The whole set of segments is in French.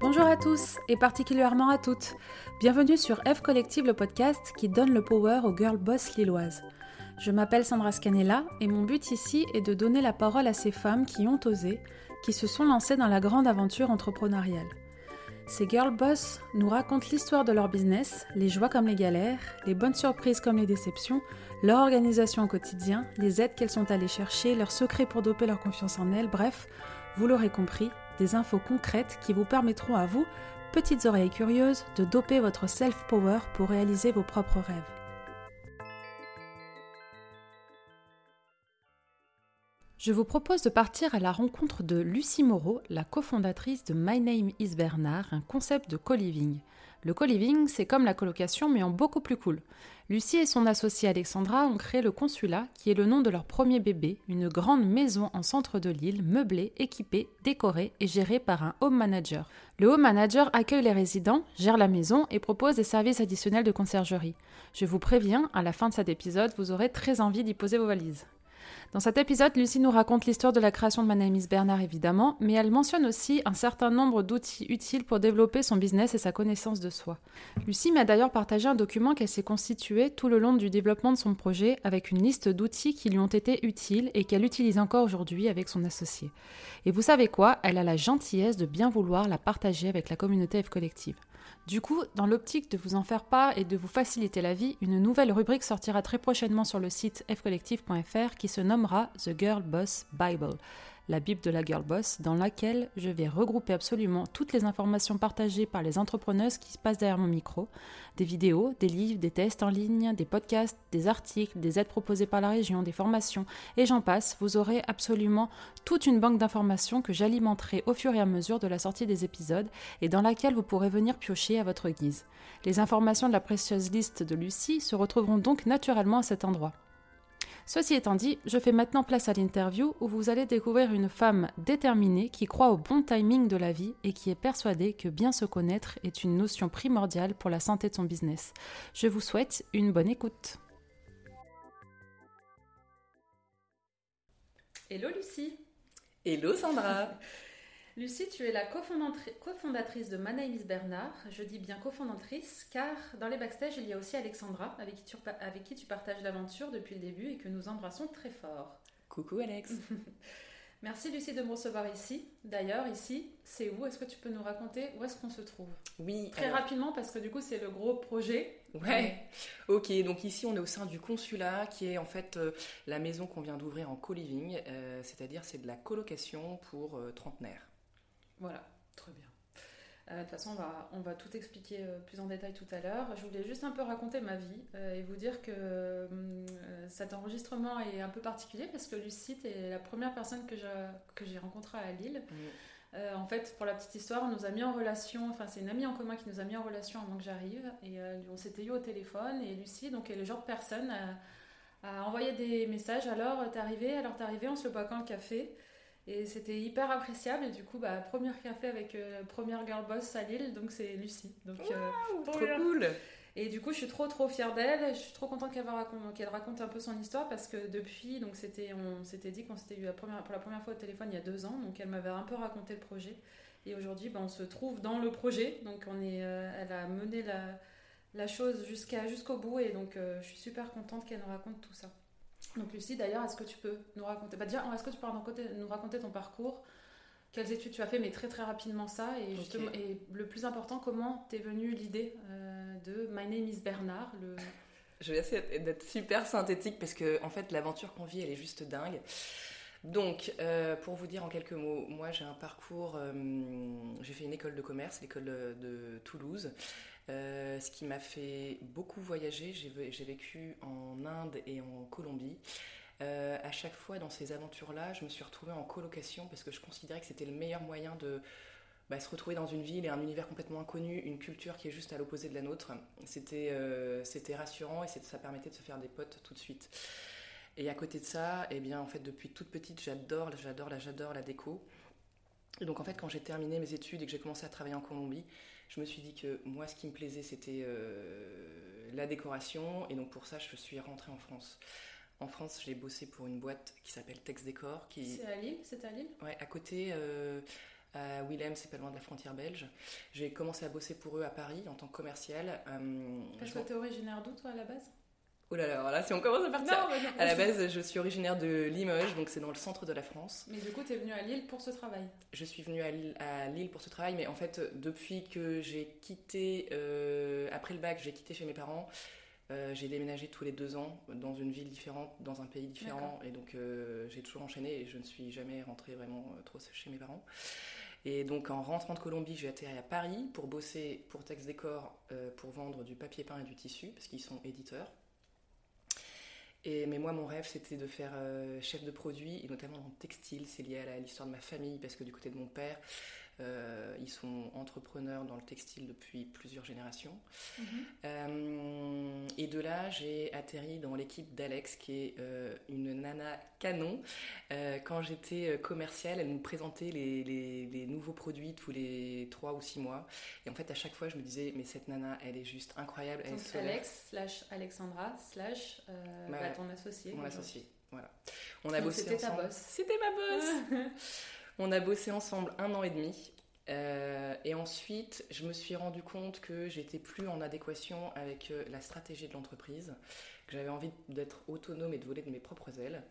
Bonjour à tous et particulièrement à toutes. Bienvenue sur F Collective, le podcast qui donne le power aux girl boss lilloises. Je m'appelle Sandra Scanella et mon but ici est de donner la parole à ces femmes qui ont osé, qui se sont lancées dans la grande aventure entrepreneuriale. Ces girl boss nous racontent l'histoire de leur business, les joies comme les galères, les bonnes surprises comme les déceptions, leur organisation au quotidien, les aides qu'elles sont allées chercher, leurs secrets pour doper leur confiance en elles, bref, vous l'aurez compris, des infos concrètes qui vous permettront à vous, petites oreilles curieuses, de doper votre self-power pour réaliser vos propres rêves. Je vous propose de partir à la rencontre de Lucie Moreau, la cofondatrice de My Name is Bernard, un concept de co-living. Le co-living, c'est comme la colocation, mais en beaucoup plus cool. Lucie et son associée Alexandra ont créé le Consulat, qui est le nom de leur premier bébé, une grande maison en centre de l'île, meublée, équipée, décorée et gérée par un home manager. Le home manager accueille les résidents, gère la maison et propose des services additionnels de conciergerie. Je vous préviens, à la fin de cet épisode, vous aurez très envie d'y poser vos valises. Dans cet épisode, Lucie nous raconte l'histoire de la création de Manamis Bernard évidemment, mais elle mentionne aussi un certain nombre d'outils utiles pour développer son business et sa connaissance de soi. Lucie m'a d'ailleurs partagé un document qu'elle s'est constitué tout le long du développement de son projet avec une liste d'outils qui lui ont été utiles et qu'elle utilise encore aujourd'hui avec son associé. Et vous savez quoi? Elle a la gentillesse de bien vouloir la partager avec la communauté F Collective. Du coup, dans l'optique de vous en faire part et de vous faciliter la vie, une nouvelle rubrique sortira très prochainement sur le site fcollective.fr qui se nommera The Girl Boss Bible la Bible de la Girl Boss, dans laquelle je vais regrouper absolument toutes les informations partagées par les entrepreneuses qui se passent derrière mon micro, des vidéos, des livres, des tests en ligne, des podcasts, des articles, des aides proposées par la région, des formations, et j'en passe, vous aurez absolument toute une banque d'informations que j'alimenterai au fur et à mesure de la sortie des épisodes et dans laquelle vous pourrez venir piocher à votre guise. Les informations de la précieuse liste de Lucie se retrouveront donc naturellement à cet endroit. Ceci étant dit, je fais maintenant place à l'interview où vous allez découvrir une femme déterminée qui croit au bon timing de la vie et qui est persuadée que bien se connaître est une notion primordiale pour la santé de son business. Je vous souhaite une bonne écoute. Hello Lucie Hello Sandra Lucie, tu es la cofondatrice de My Name is Bernard. Je dis bien cofondatrice car dans les backstage, il y a aussi Alexandra avec qui tu, avec qui tu partages l'aventure depuis le début et que nous embrassons très fort. Coucou Alex Merci Lucie de me recevoir ici. D'ailleurs, ici, c'est où? Est-ce que tu peux nous raconter où est-ce qu'on se trouve? Oui. Très rapidement parce que du coup, c'est le gros projet. Ouais. Ok, donc ici, on est au sein du consulat qui est en fait euh, la maison qu'on vient d'ouvrir en co-living, euh, c'est-à-dire c'est de la colocation pour euh, trentenaires. Voilà, très bien. Euh, de toute façon, on va, on va tout expliquer euh, plus en détail tout à l'heure. Je voulais juste un peu raconter ma vie euh, et vous dire que cet enregistrement est un peu particulier parce que Lucide est la première personne que j'ai rencontrée à Lille. en fait, pour la petite histoire, on nous a mis en relation, enfin c'est une amie en commun qui nous a mis en relation avant que j'arrive et on s'était eu au téléphone et Lucie, donc est le genre de personne à, envoyer des messages, alors t'es arrivé, alors t'es arrivé, on se le boit quand le café? Et c'était hyper appréciable. Et du coup, bah, premier café avec euh, première girl boss à Lille, donc c'est Lucie. Donc, euh, trop cool! Et du coup, je suis trop trop fière d'elle. Je suis trop contente qu'elle raconte, raconte un peu son histoire parce que depuis, donc c'était, on s'était dit qu'on s'était eu la première, pour la première fois au téléphone il y a deux ans. Donc elle m'avait un peu raconté le projet. Et aujourd'hui, bah, on se trouve dans le projet. Donc on est, euh, elle a mené la, la chose jusqu'à, jusqu'au bout. Et donc je suis super contente qu'elle nous raconte tout ça. Donc Lucie, d'ailleurs, est-ce que tu peux nous raconter bah, Déjà, est-ce que tu peux nous raconter ton parcours? Quelles études tu as fait, mais très très rapidement ça. Et, justement, et le plus important, comment t'es venue l'idée euh, de My Name is Bernard le... Je vais essayer d'être super synthétique parce que en fait l'aventure qu'on vit elle est juste dingue. Donc, euh, pour vous dire en quelques mots, moi j'ai un parcours, euh, j'ai fait une école de commerce, l'école de Toulouse. Euh, ce qui m'a fait beaucoup voyager. J'ai vécu en Inde et en Colombie. Euh, à chaque fois dans ces aventures-là, je me suis retrouvée en colocation parce que je considérais que c'était le meilleur moyen de bah, se retrouver dans une ville et un univers complètement inconnu, une culture qui est juste à l'opposé de la nôtre. C'était euh, rassurant et ça permettait de se faire des potes tout de suite. Et à côté de ça, eh bien, en fait, depuis toute petite, j'adore, j'adore, j'adore la déco. Donc, en fait, quand j'ai terminé mes études et que j'ai commencé à travailler en Colombie, je me suis dit que moi, ce qui me plaisait, c'était euh, la décoration. Et donc pour ça, je suis rentrée en France. En France, j'ai bossé pour une boîte qui s'appelle Tex Décor. Qui... C'est à Lille C'était à Lille? Ouais, à côté, euh, à Willem, c'est pas loin de la frontière belge. J'ai commencé à bosser pour eux à Paris en tant que commercial. Euh, Parce que t'es originaire d'où toi à la base? Oh là là, si on commence à partir. non. À la base, je suis originaire de Limoges, donc c'est dans le centre de la France. Mais du coup, t'es venu à Lille pour ce travail. Je suis venue à Lille, à Lille pour ce travail, mais en fait, depuis que j'ai quitté, euh, après le bac, j'ai quitté chez mes parents, euh, j'ai déménagé tous les deux ans dans une ville différente, dans un pays différent, et donc euh, j'ai toujours enchaîné et je ne suis jamais rentrée vraiment trop chez mes parents. Et donc en rentrant de Colombie, j'ai atterri à Paris pour bosser pour Tex Décor pour vendre du papier peint et du tissu, parce qu'ils sont éditeurs. Mais moi, mon rêve, c'était de faire euh, chef de produit, et notamment le textile. C'est lié à l'histoire de ma famille, parce que du côté de mon père, euh, ils sont entrepreneurs dans le textile depuis plusieurs générations. Euh, et de là, j'ai atterri dans l'équipe d'Alex, qui est euh, une nana canon. Quand j'étais commerciale, elle nous présentait les, les- les nouveaux produits tous les 3 ou 6 mois. Et en fait, à chaque fois, je me disais, mais cette nana, elle est juste incroyable. Elle Donc est. Alex slash Alexandra slash bah, ton associé. Mon associé. Voilà. On a Donc bossé c'était ta boss. C'était ma boss. On a bossé ensemble un an et demi. Euh, et ensuite, je me suis rendu compte que j'étais plus en adéquation avec euh, la stratégie de l'entreprise, que j'avais envie d'être autonome et de voler de mes propres ailes.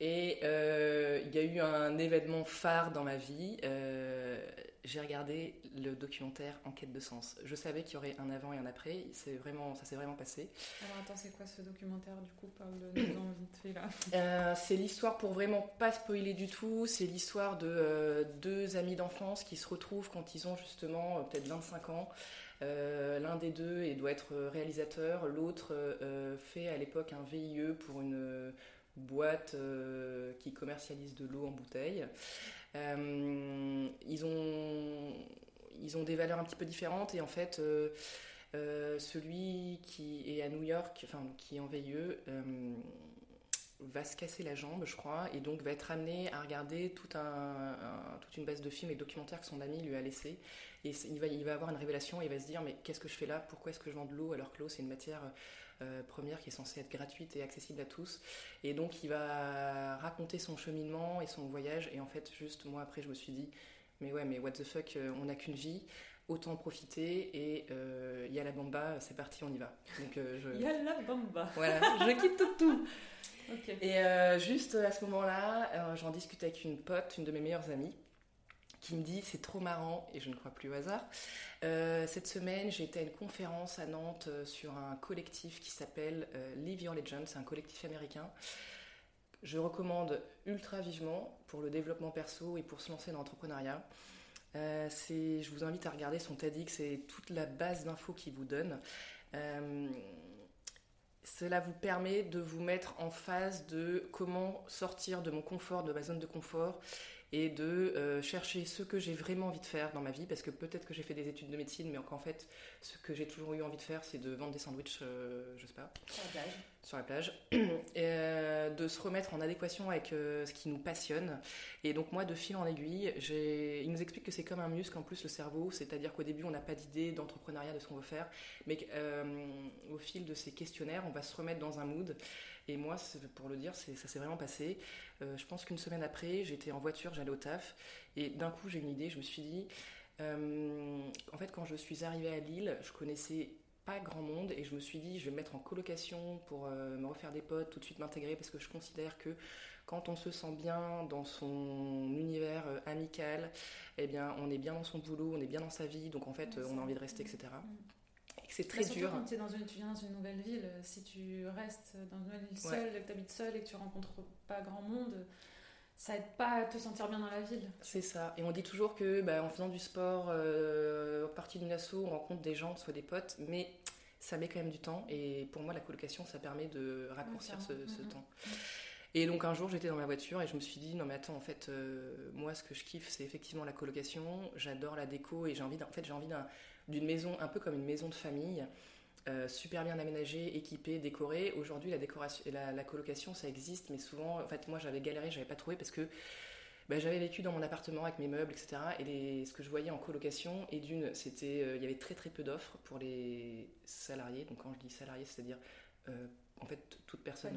Et euh, il y a eu un événement phare dans ma vie. Euh, j'ai regardé le documentaire En quête de sens. Je savais qu'il y aurait un avant et un après. C'est vraiment, ça s'est vraiment passé. Alors attends, c'est quoi ce documentaire du coup? Parle de nous en vite fait là. Euh, c'est l'histoire, pour vraiment pas spoiler du tout, c'est l'histoire de deux amis d'enfance qui se retrouvent quand ils ont justement peut-être 25 ans. Euh, L'un des deux et doit être réalisateur, l'autre euh, fait à l'époque un VIE pour une boîte euh, qui commercialise de l'eau en bouteille. Euh, ils, ont, ils ont des valeurs un petit peu différentes et en fait, euh, euh, celui qui est à New York, enfin qui est en VIE, va se casser la jambe, je crois, et donc va être amené à regarder tout un, toute une base de films et documentaires que son ami lui a laissé. Et il va, il va avoir une révélation et il va se dire mais qu'est-ce que je fais là? Pourquoi est-ce que je vends de l'eau alors que l'eau c'est une matière euh, première qui est censée être gratuite et accessible à tous Et donc il va raconter son cheminement et son voyage. Et en fait, juste moi après, je me suis dit mais ouais, mais what the fuck, euh, on n'a qu'une vie. Autant en profiter et euh, il y a la bamba, c'est parti, on y va. Donc euh, je, Yalla bamba. voilà, je quitte tout. Et juste à ce moment-là, j'en discute avec une pote, une de mes meilleures amies, qui me dit c'est trop marrant, et je ne crois plus au hasard. Euh, cette semaine, été à une conférence à Nantes euh, sur un collectif qui s'appelle euh, Live Your Legend, c'est un collectif américain. Je recommande ultra vivement pour le développement perso et pour se lancer dans l'entrepreneuriat. Euh, je vous invite à regarder son TEDx et toute la base d'infos qu'il vous donne. Euh, cela vous permet de vous mettre en phase de comment sortir de mon confort, de ma zone de confort et de euh, chercher ce que j'ai vraiment envie de faire dans ma vie parce que peut-être que j'ai fait des études de médecine mais qu'en fait ce que j'ai toujours eu envie de faire c'est de vendre des sandwichs euh, je sais pas Sur la plage. sur la plage, et, euh, de se remettre en adéquation avec euh, ce qui nous passionne. Et donc moi, de fil en aiguille, il nous explique que c'est comme un muscle en plus le cerveau, c'est-à-dire qu'au début, on n'a pas d'idée d'entrepreneuriat de ce qu'on veut faire, mais au fil de ces questionnaires, on va se remettre dans un mood. Et moi, pour le dire, ça s'est vraiment passé. Euh, je pense qu'une semaine après, j'étais en voiture, j'allais au taf, et d'un coup, j'ai une idée, je me suis dit, euh, en fait, quand je suis arrivée à Lille, je connaissais pas grand monde et je me suis dit je vais me mettre en colocation pour euh, me refaire des potes, tout de suite m'intégrer parce que je considère que quand on se sent bien dans son univers euh, amical, eh bien on est bien dans son boulot, on est bien dans sa vie, donc en fait euh, on a envie de rester, etc. C'est Bah, très surtout dur. quand tu, es dans une, tu viens dans une nouvelle ville, euh, si tu restes dans une nouvelle ville seule, que tu habites seule et que tu rencontres pas grand monde, ça aide pas à te sentir bien dans la ville. C'est ça. Et on dit toujours que bah, en faisant du sport, euh, en partie d'une asso, on rencontre des gens, soit des potes, mais ça met quand même du temps. Et pour moi, la colocation, ça permet de raccourcir ce, Mhm. temps. Et donc un jour, j'étais dans ma voiture et je me suis dit, non mais attends, en fait, euh, moi, ce que je kiffe, c'est effectivement la colocation. J'adore la déco et j'ai envie, en fait, j'ai envie d'un- d'une maison, un peu comme une maison de famille. euh, super bien aménagée, équipée, décorée. Aujourd'hui, la décoration, la, la colocation, ça existe, mais souvent, en fait, moi, j'avais galéré, j'avais pas trouvé parce que bah, j'avais vécu dans mon appartement avec mes meubles, etc. Et les- ce que je voyais en colocation, et d'une, c'était, euh, il y avait très très peu d'offres pour les salariés. Donc quand je dis salariés, c'est-à-dire en fait toute personne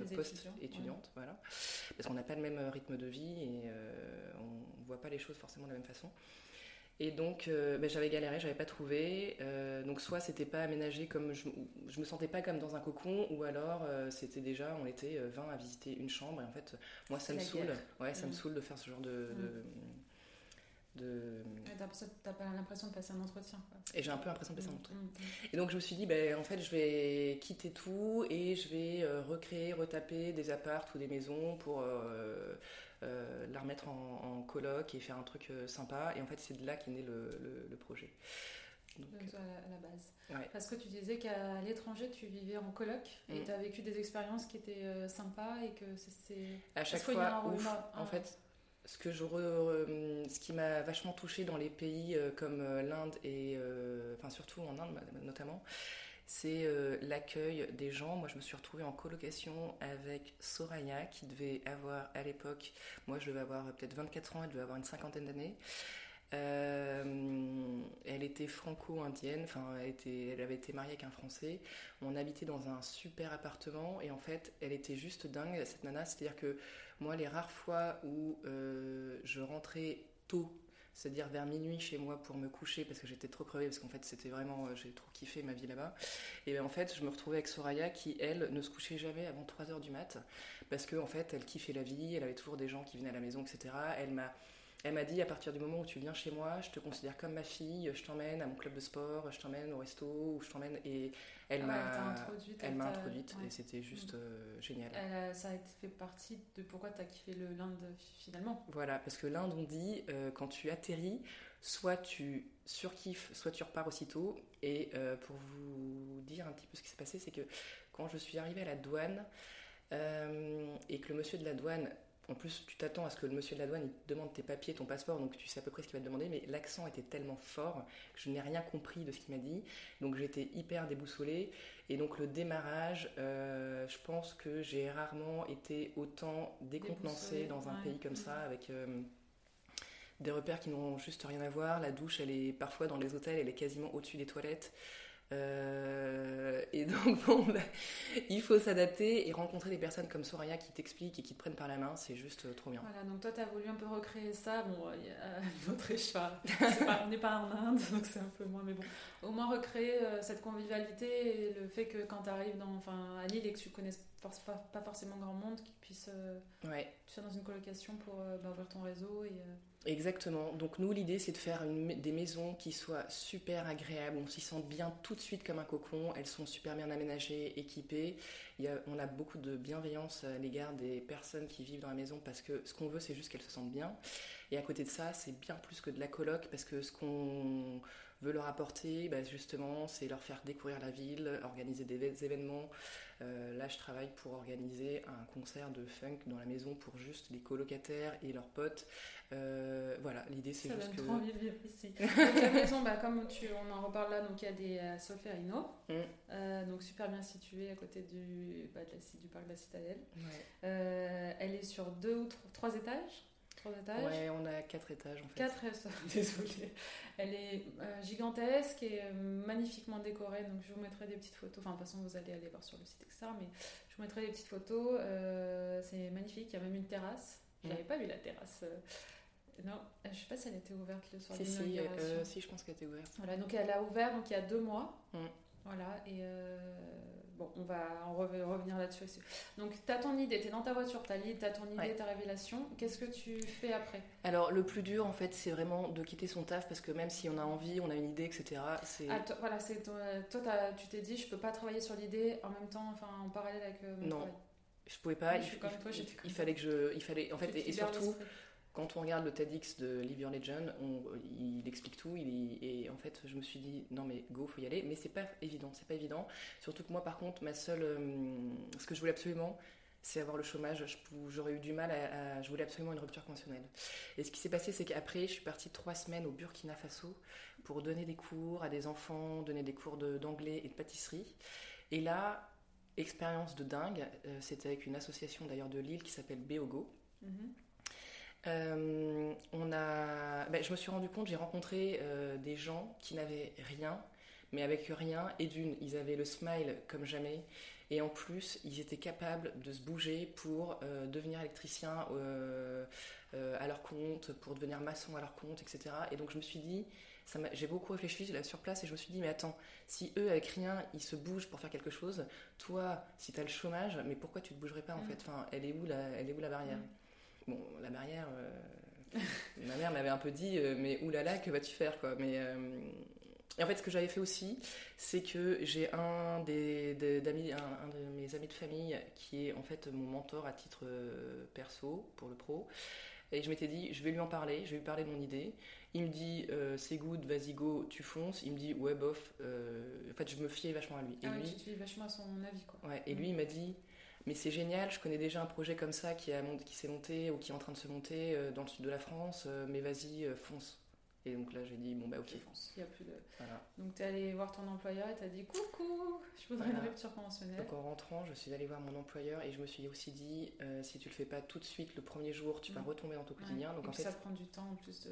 post-étudiante, voilà, parce qu'on n'a pas le même rythme de vie et on ne voit pas les choses forcément de la même façon. Et donc, euh, ben, j'avais galéré, j'avais pas trouvé. Euh, donc, soit c'était pas aménagé comme je, je me sentais pas comme dans un cocon, ou alors euh, c'était déjà, on était 20 à visiter une chambre. Et en fait, moi, ça me saoule. Ouais, ça me mm. saoule de faire ce genre de. Mm. de, T'as pas l'impression de passer un entretien. Et j'ai un peu l'impression de passer un mm, entretien. Et donc je me suis dit, ben, en fait, je vais quitter tout et je vais recréer, retaper des appartes ou des maisons pour euh, la remettre en, coloc et faire un truc euh, sympa. Et en fait, c'est de là qu'est né le, projet. Donc, à, la, base. Parce que tu disais qu'à l'étranger, tu vivais en coloc et mm. tu as vécu des expériences qui étaient euh, sympas et que c'est. À chaque fois, ouf. en ah. fait, ce, que je ce qui m'a vachement touché dans les pays comme l'Inde et. enfin, surtout en Inde notamment, c'est euh, l'accueil des gens. Moi, je me suis retrouvée en colocation avec Soraya, qui devait avoir à l'époque, moi je devais avoir peut-être 24 ans, elle devait avoir une cinquantaine d'années. Euh, elle était franco-indienne, enfin elle, elle avait été mariée avec un Français. On habitait dans un super appartement et en fait elle était juste dingue cette nana. C'est-à-dire que moi les rares fois où euh, je rentrais tôt c'est-à-dire vers minuit chez moi pour me coucher parce que j'étais trop crevée parce qu'en fait c'était vraiment euh, j'ai trop kiffé ma vie là-bas. Et ben, en fait je me retrouvais avec Soraya qui elle ne se couchait jamais avant 3 heures du mat parce que en fait elle kiffait la vie elle avait toujours des gens qui venaient à la maison etc elle m'a elle m'a dit à partir du moment où tu viens chez moi, je te considère comme ma fille, je t'emmène à mon club de sport, je t'emmène au resto, ou je t'emmène et elle ah m'a elle m'a introduite et c'était juste euh, génial. ça a fait partie de pourquoi tu as kiffé l'Inde finalement. Voilà, parce que l'Inde on dit euh, quand tu atterris, soit tu surkiffes, soit tu repars aussitôt et euh, pour vous dire un petit peu ce qui s'est passé, c'est que quand je suis arrivée à la douane et que le monsieur de la douane en plus, tu t'attends à ce que le monsieur de la douane il te demande tes papiers, ton passeport, donc tu sais à peu près ce qu'il va te demander, mais l'accent était tellement fort que je n'ai rien compris de ce qu'il m'a dit. Donc j'étais hyper déboussolée. Et donc le démarrage, euh, je pense que j'ai rarement été autant décontenancée dans un pays comme ça, avec euh, des repères qui n'ont juste rien à voir. La douche, elle est parfois dans les hôtels, elle est quasiment au-dessus des toilettes. Euh, et donc, bon, bah, il faut s'adapter et rencontrer des personnes comme Soraya qui t'expliquent et qui te prennent par la main, c'est juste euh, trop bien. Voilà, donc toi, tu as voulu un peu recréer ça. Bon, il y a notre échelle. on n'est pas en Inde, donc c'est un peu moins, mais bon, au moins recréer euh, cette convivialité et le fait que quand tu arrives dans, enfin, à Lille et que tu connaisses pas, pas forcément grand monde, qui puisse. ouais. Tu sois dans une colocation pour bah, ouvrir ton réseau et. Exactement. Donc nous, l'idée, c'est de faire des maisons qui soient super agréables. On s'y sent bien tout de suite comme un cocon. Elles sont super bien aménagées, équipées. On a beaucoup de bienveillance à l'égard des personnes qui vivent dans la maison parce que ce qu'on veut, c'est juste qu'elles se sentent bien. Et à côté de ça, c'est bien plus que de la coloc parce que ce qu'on veut leur apporter, bah, justement, c'est leur faire découvrir la ville, organiser des événements. Euh, là, je travaille pour organiser un concert de funk dans la maison pour juste les colocataires et leurs potes. Euh, voilà, l'idée c'est juste que. Trop envie de vivre ici. donc, la maison, bah, comme tu, on en reparle là, donc il y a des euh, Solferino, mm. donc super bien située à côté du, bah, du parc de la Citadelle. elle est sur deux ou trois étages. Trois étages Ouais, on a quatre étages en fait. Quatre, désolée. Elle est euh, gigantesque et euh, magnifiquement décorée, donc je vous mettrai des petites photos. Enfin, de toute façon, vous allez aller voir sur le site, etc. Mais je vous mettrai des petites photos. Euh, c'est magnifique, il y a même une terrasse. Je n'avais pas vu la terrasse. Non, je sais pas si elle était ouverte le soir si, si, si, je pense qu'elle était ouverte. Voilà, donc elle a ouvert donc il y a deux mois. Voilà, et Bon, on va en revenir là-dessus aussi. Donc, tu as ton idée, tu es dans ta voiture, tu as as ton idée, ta révélation. Qu'est-ce que tu fais après? Alors, le plus dur, en fait, c'est vraiment de quitter son taf parce que même si on a envie, on a une idée, etc. C'est... Ah, toi, voilà, c'est toi, tu t'es dit, je peux pas travailler sur l'idée en même temps, enfin, en parallèle avec euh, Non. Je pouvais pas. il, il, fallait que je, il fallait, en fait, et, surtout, quand on regarde le TEDx de Live Your Legend, il explique tout. Et en fait, je me suis dit, non mais go, faut y aller. Mais c'est pas évident, c'est pas évident. Surtout que moi, par contre, ma seule, euh, ce que je voulais absolument, c'est avoir le chômage. J'aurais eu du mal à, Je voulais absolument une rupture conventionnelle. Et ce qui s'est passé, c'est qu'après, je suis partie trois semaines au Burkina Faso pour donner des cours à des enfants, donner des cours d'anglais et de pâtisserie. Et là, expérience de dingue. Euh, c'était avec une association d'ailleurs de Lille qui s'appelle Beogo. Euh, on a, ben, je me suis rendu compte, j'ai rencontré euh, des gens qui n'avaient rien, mais avec rien. Et d'une, ils avaient le smile comme jamais. Et en plus, ils étaient capables de se bouger pour euh, devenir électricien à leur compte, pour devenir maçon à leur compte, etc. Et donc je me suis dit, j'ai beaucoup réfléchi là sur place et je me suis dit, mais attends, si eux avec rien, ils se bougent pour faire quelque chose, toi, si tu as le chômage, mais pourquoi tu te bougerais pas en mm. fait? Enfin, elle est où la, elle est où la barrière? Mm. Bon, la barrière, ma mère m'avait un peu dit, mais oulala, que vas-tu faire quoi? Mais et en fait, ce que j'avais fait aussi, c'est que j'ai un, des, d'amis, un, de mes amis de famille qui est en fait mon mentor à titre euh, perso pour le pro. Et je m'étais dit, je vais lui en parler, je vais lui parler de mon idée. Il me dit, euh, c'est good, vas-y go, tu fonces. Il me dit, ouais, bof. Euh, en fait, je me fiais vachement à lui. Et ah lui, tu te vachement à son avis, quoi. Ouais, et lui, il m'a dit, mais c'est génial, je connais déjà un projet comme ça qui, a, qui s'est monté ou qui est en train de se monter dans le sud de la France, mais vas-y, fonce. Et donc là, j'ai dit, bon, bah ok. Il y a plus de... Donc tu es allé voir ton employeur et tu as dit, coucou, je voudrais une rupture conventionnelle. Donc en rentrant, je suis allée voir mon employeur et je me suis aussi dit, euh, si tu le fais pas tout de suite le premier jour, tu vas retomber dans ton quotidien. Donc et en fait, ça prend du temps en plus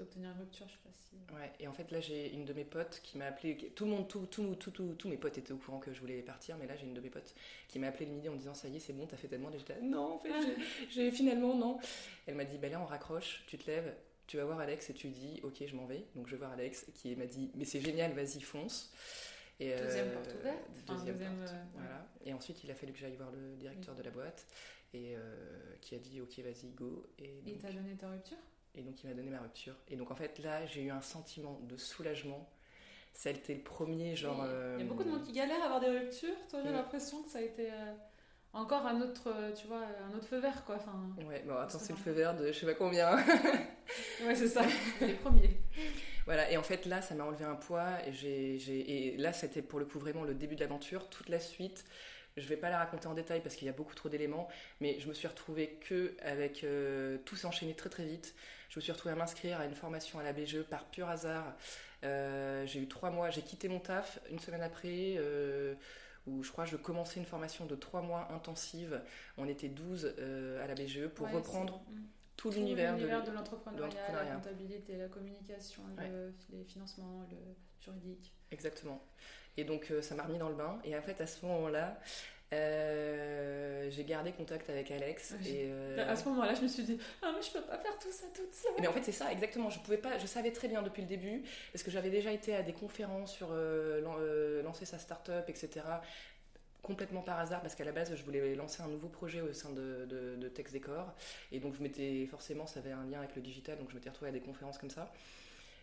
d'obtenir une rupture, je sais pas si. Ouais, et en fait là j'ai une de mes potes qui m'a appelé, tout le monde, tout, tout, tout, tous mes potes étaient au courant que je voulais partir, mais là j'ai une de mes potes qui m'a appelé le midi en me disant ça y est c'est bon, t'as fait ta demande et j'étais non en fait j'ai finalement non. Elle m'a dit bah là on raccroche, tu te lèves, tu vas voir Alex et tu dis ok je m'en vais. Donc je vais voir Alex qui m'a dit mais c'est génial vas-y fonce. Et deuxième euh, porte ouverte deuxième, porte, euh, voilà. et ensuite il a fallu que j'aille voir le directeur de la boîte et euh, qui a dit ok vas-y go. Et il t'a donné ta rupture? Et donc il m'a donné ma rupture et donc en fait là j'ai eu un sentiment de soulagement ça a été le premier genre il y a beaucoup de monde qui galère à avoir des ruptures toi j'ai l'impression que ça a été encore un autre, euh, tu vois, un autre feu vert, quoi. Enfin, ouais, bon, attends, c'est le feu vert de je sais pas combien. ouais, c'est ça, les premiers. Voilà, et en fait, là, ça m'a enlevé un poids. Et, j'ai, et là, c'était pour le coup vraiment le début de l'aventure. Toute la suite, je vais pas la raconter en détail parce qu'il y a beaucoup trop d'éléments, mais je me suis retrouvée que avec euh, tout s'enchaîner très très vite. Je me suis retrouvée à m'inscrire à une formation à la BGE par pur hasard. Euh, j'ai eu trois mois, j'ai quitté mon taf une semaine après où je crois que je commençais une formation de trois mois intensive. On était 12 euh, à la BGE pour reprendre mm. tout, l'univers de, de l'entrepreneuriat, la comptabilité, la communication, les financements, le juridique. Exactement. Et donc euh, ça m'a remis dans le bain. Et en fait, à ce moment-là, euh, j'ai gardé contact avec Alex. Et euh, À ce moment-là, je me suis dit, ah, mais je peux pas faire tout ça toute seule. Mais en fait, c'est ça, exactement. Je pouvais pas, je savais très bien depuis le début, parce que j'avais déjà été à des conférences sur euh, lancer sa start-up, etc. Complètement par hasard, parce qu'à la base, je voulais lancer un nouveau projet au sein de, de, de Tex Décor. Et donc, je m'étais, forcément, ça avait un lien avec le digital, donc je m'étais retrouvée à des conférences comme ça.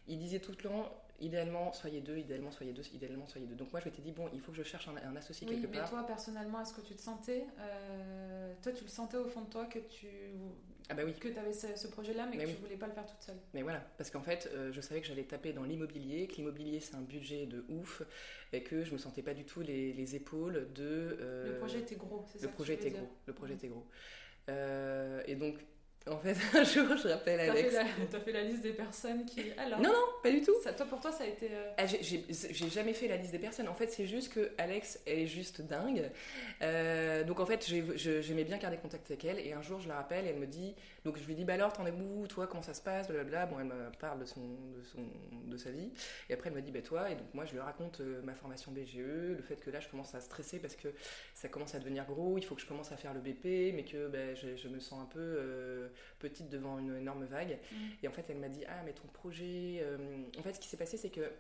Il disait tout le temps, idéalement, soyez deux, idéalement, soyez deux, idéalement, soyez deux. Donc moi, je m'étais dit, bon, il faut que je cherche un, associé oui, quelque mais toi, personnellement, est-ce que tu te sentais, euh, toi, tu le sentais au fond de toi que tu ah bah oui. que avais ce, projet-là, mais, que tu voulais pas le faire toute seule? Mais voilà, parce qu'en fait, euh, je savais que j'allais taper dans l'immobilier, que l'immobilier, c'est un budget de ouf, et que je me sentais pas du tout les, épaules de... Euh, le projet était gros, c'est ça Le projet était gros, le projet était gros. et donc, en fait, un jour, je rappelle Alex. T'as fait, la liste des personnes qui. Alors, non, non, pas du tout. Ça, toi, pour toi, ça a été. Euh, ah, j'ai jamais fait la liste des personnes. En fait, c'est juste que Alex, elle est juste dingue. Euh, donc, en fait, j'aimais bien garder contact avec elle. Et un jour, je la rappelle et elle me dit. Donc, je lui dis, bah alors, t'en es où Toi, comment ça se passe? Blablabla. Bon, elle me parle de, son, de, son, de sa vie. Et après, elle me dit, bah toi. Et donc, moi, je lui raconte euh, ma formation BGE, le fait que là, je commence à stresser parce que ça commence à devenir gros. Il faut que je commence à faire le BP, mais que bah, je, me sens un peu petite devant une énorme vague. Mm. Et en fait, elle m'a dit Ah, mais ton projet. Euh, en fait, ce qui s'est passé, c'est que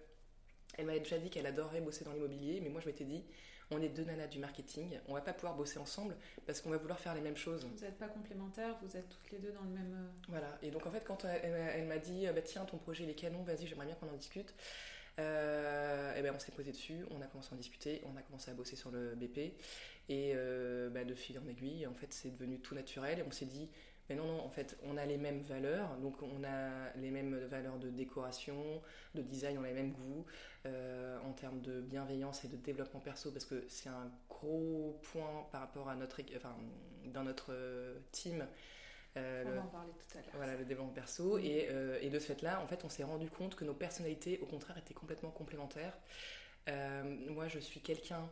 elle m'avait déjà dit qu'elle adorait bosser dans l'immobilier, mais moi, je m'étais dit on est deux nanas du marketing, on va pas pouvoir bosser ensemble parce qu'on va vouloir faire les mêmes choses. Vous n'êtes pas complémentaires, vous êtes toutes les deux dans le même. Euh, voilà, et donc en fait, quand elle, m'a dit bah, Tiens, ton projet il est canon, vas-y, j'aimerais bien qu'on en discute. Euh, et ben on s'est posé dessus, on a commencé à en discuter, on a commencé à bosser sur le BP et bah, de fil en aiguille, en fait c'est devenu tout naturel et on s'est dit mais non, non, en fait, on a les mêmes valeurs, donc on a les mêmes valeurs de décoration, de design, on a les mêmes goûts euh, en termes de bienveillance et de développement perso, parce que c'est un gros point par rapport à notre, enfin, dans notre euh, team. Euh, on va en parler tout à l'heure. Voilà, le développement perso. Et, et, de ce fait-là, en fait, on s'est rendu compte que nos personnalités, au contraire, étaient complètement complémentaires. moi, je suis quelqu'un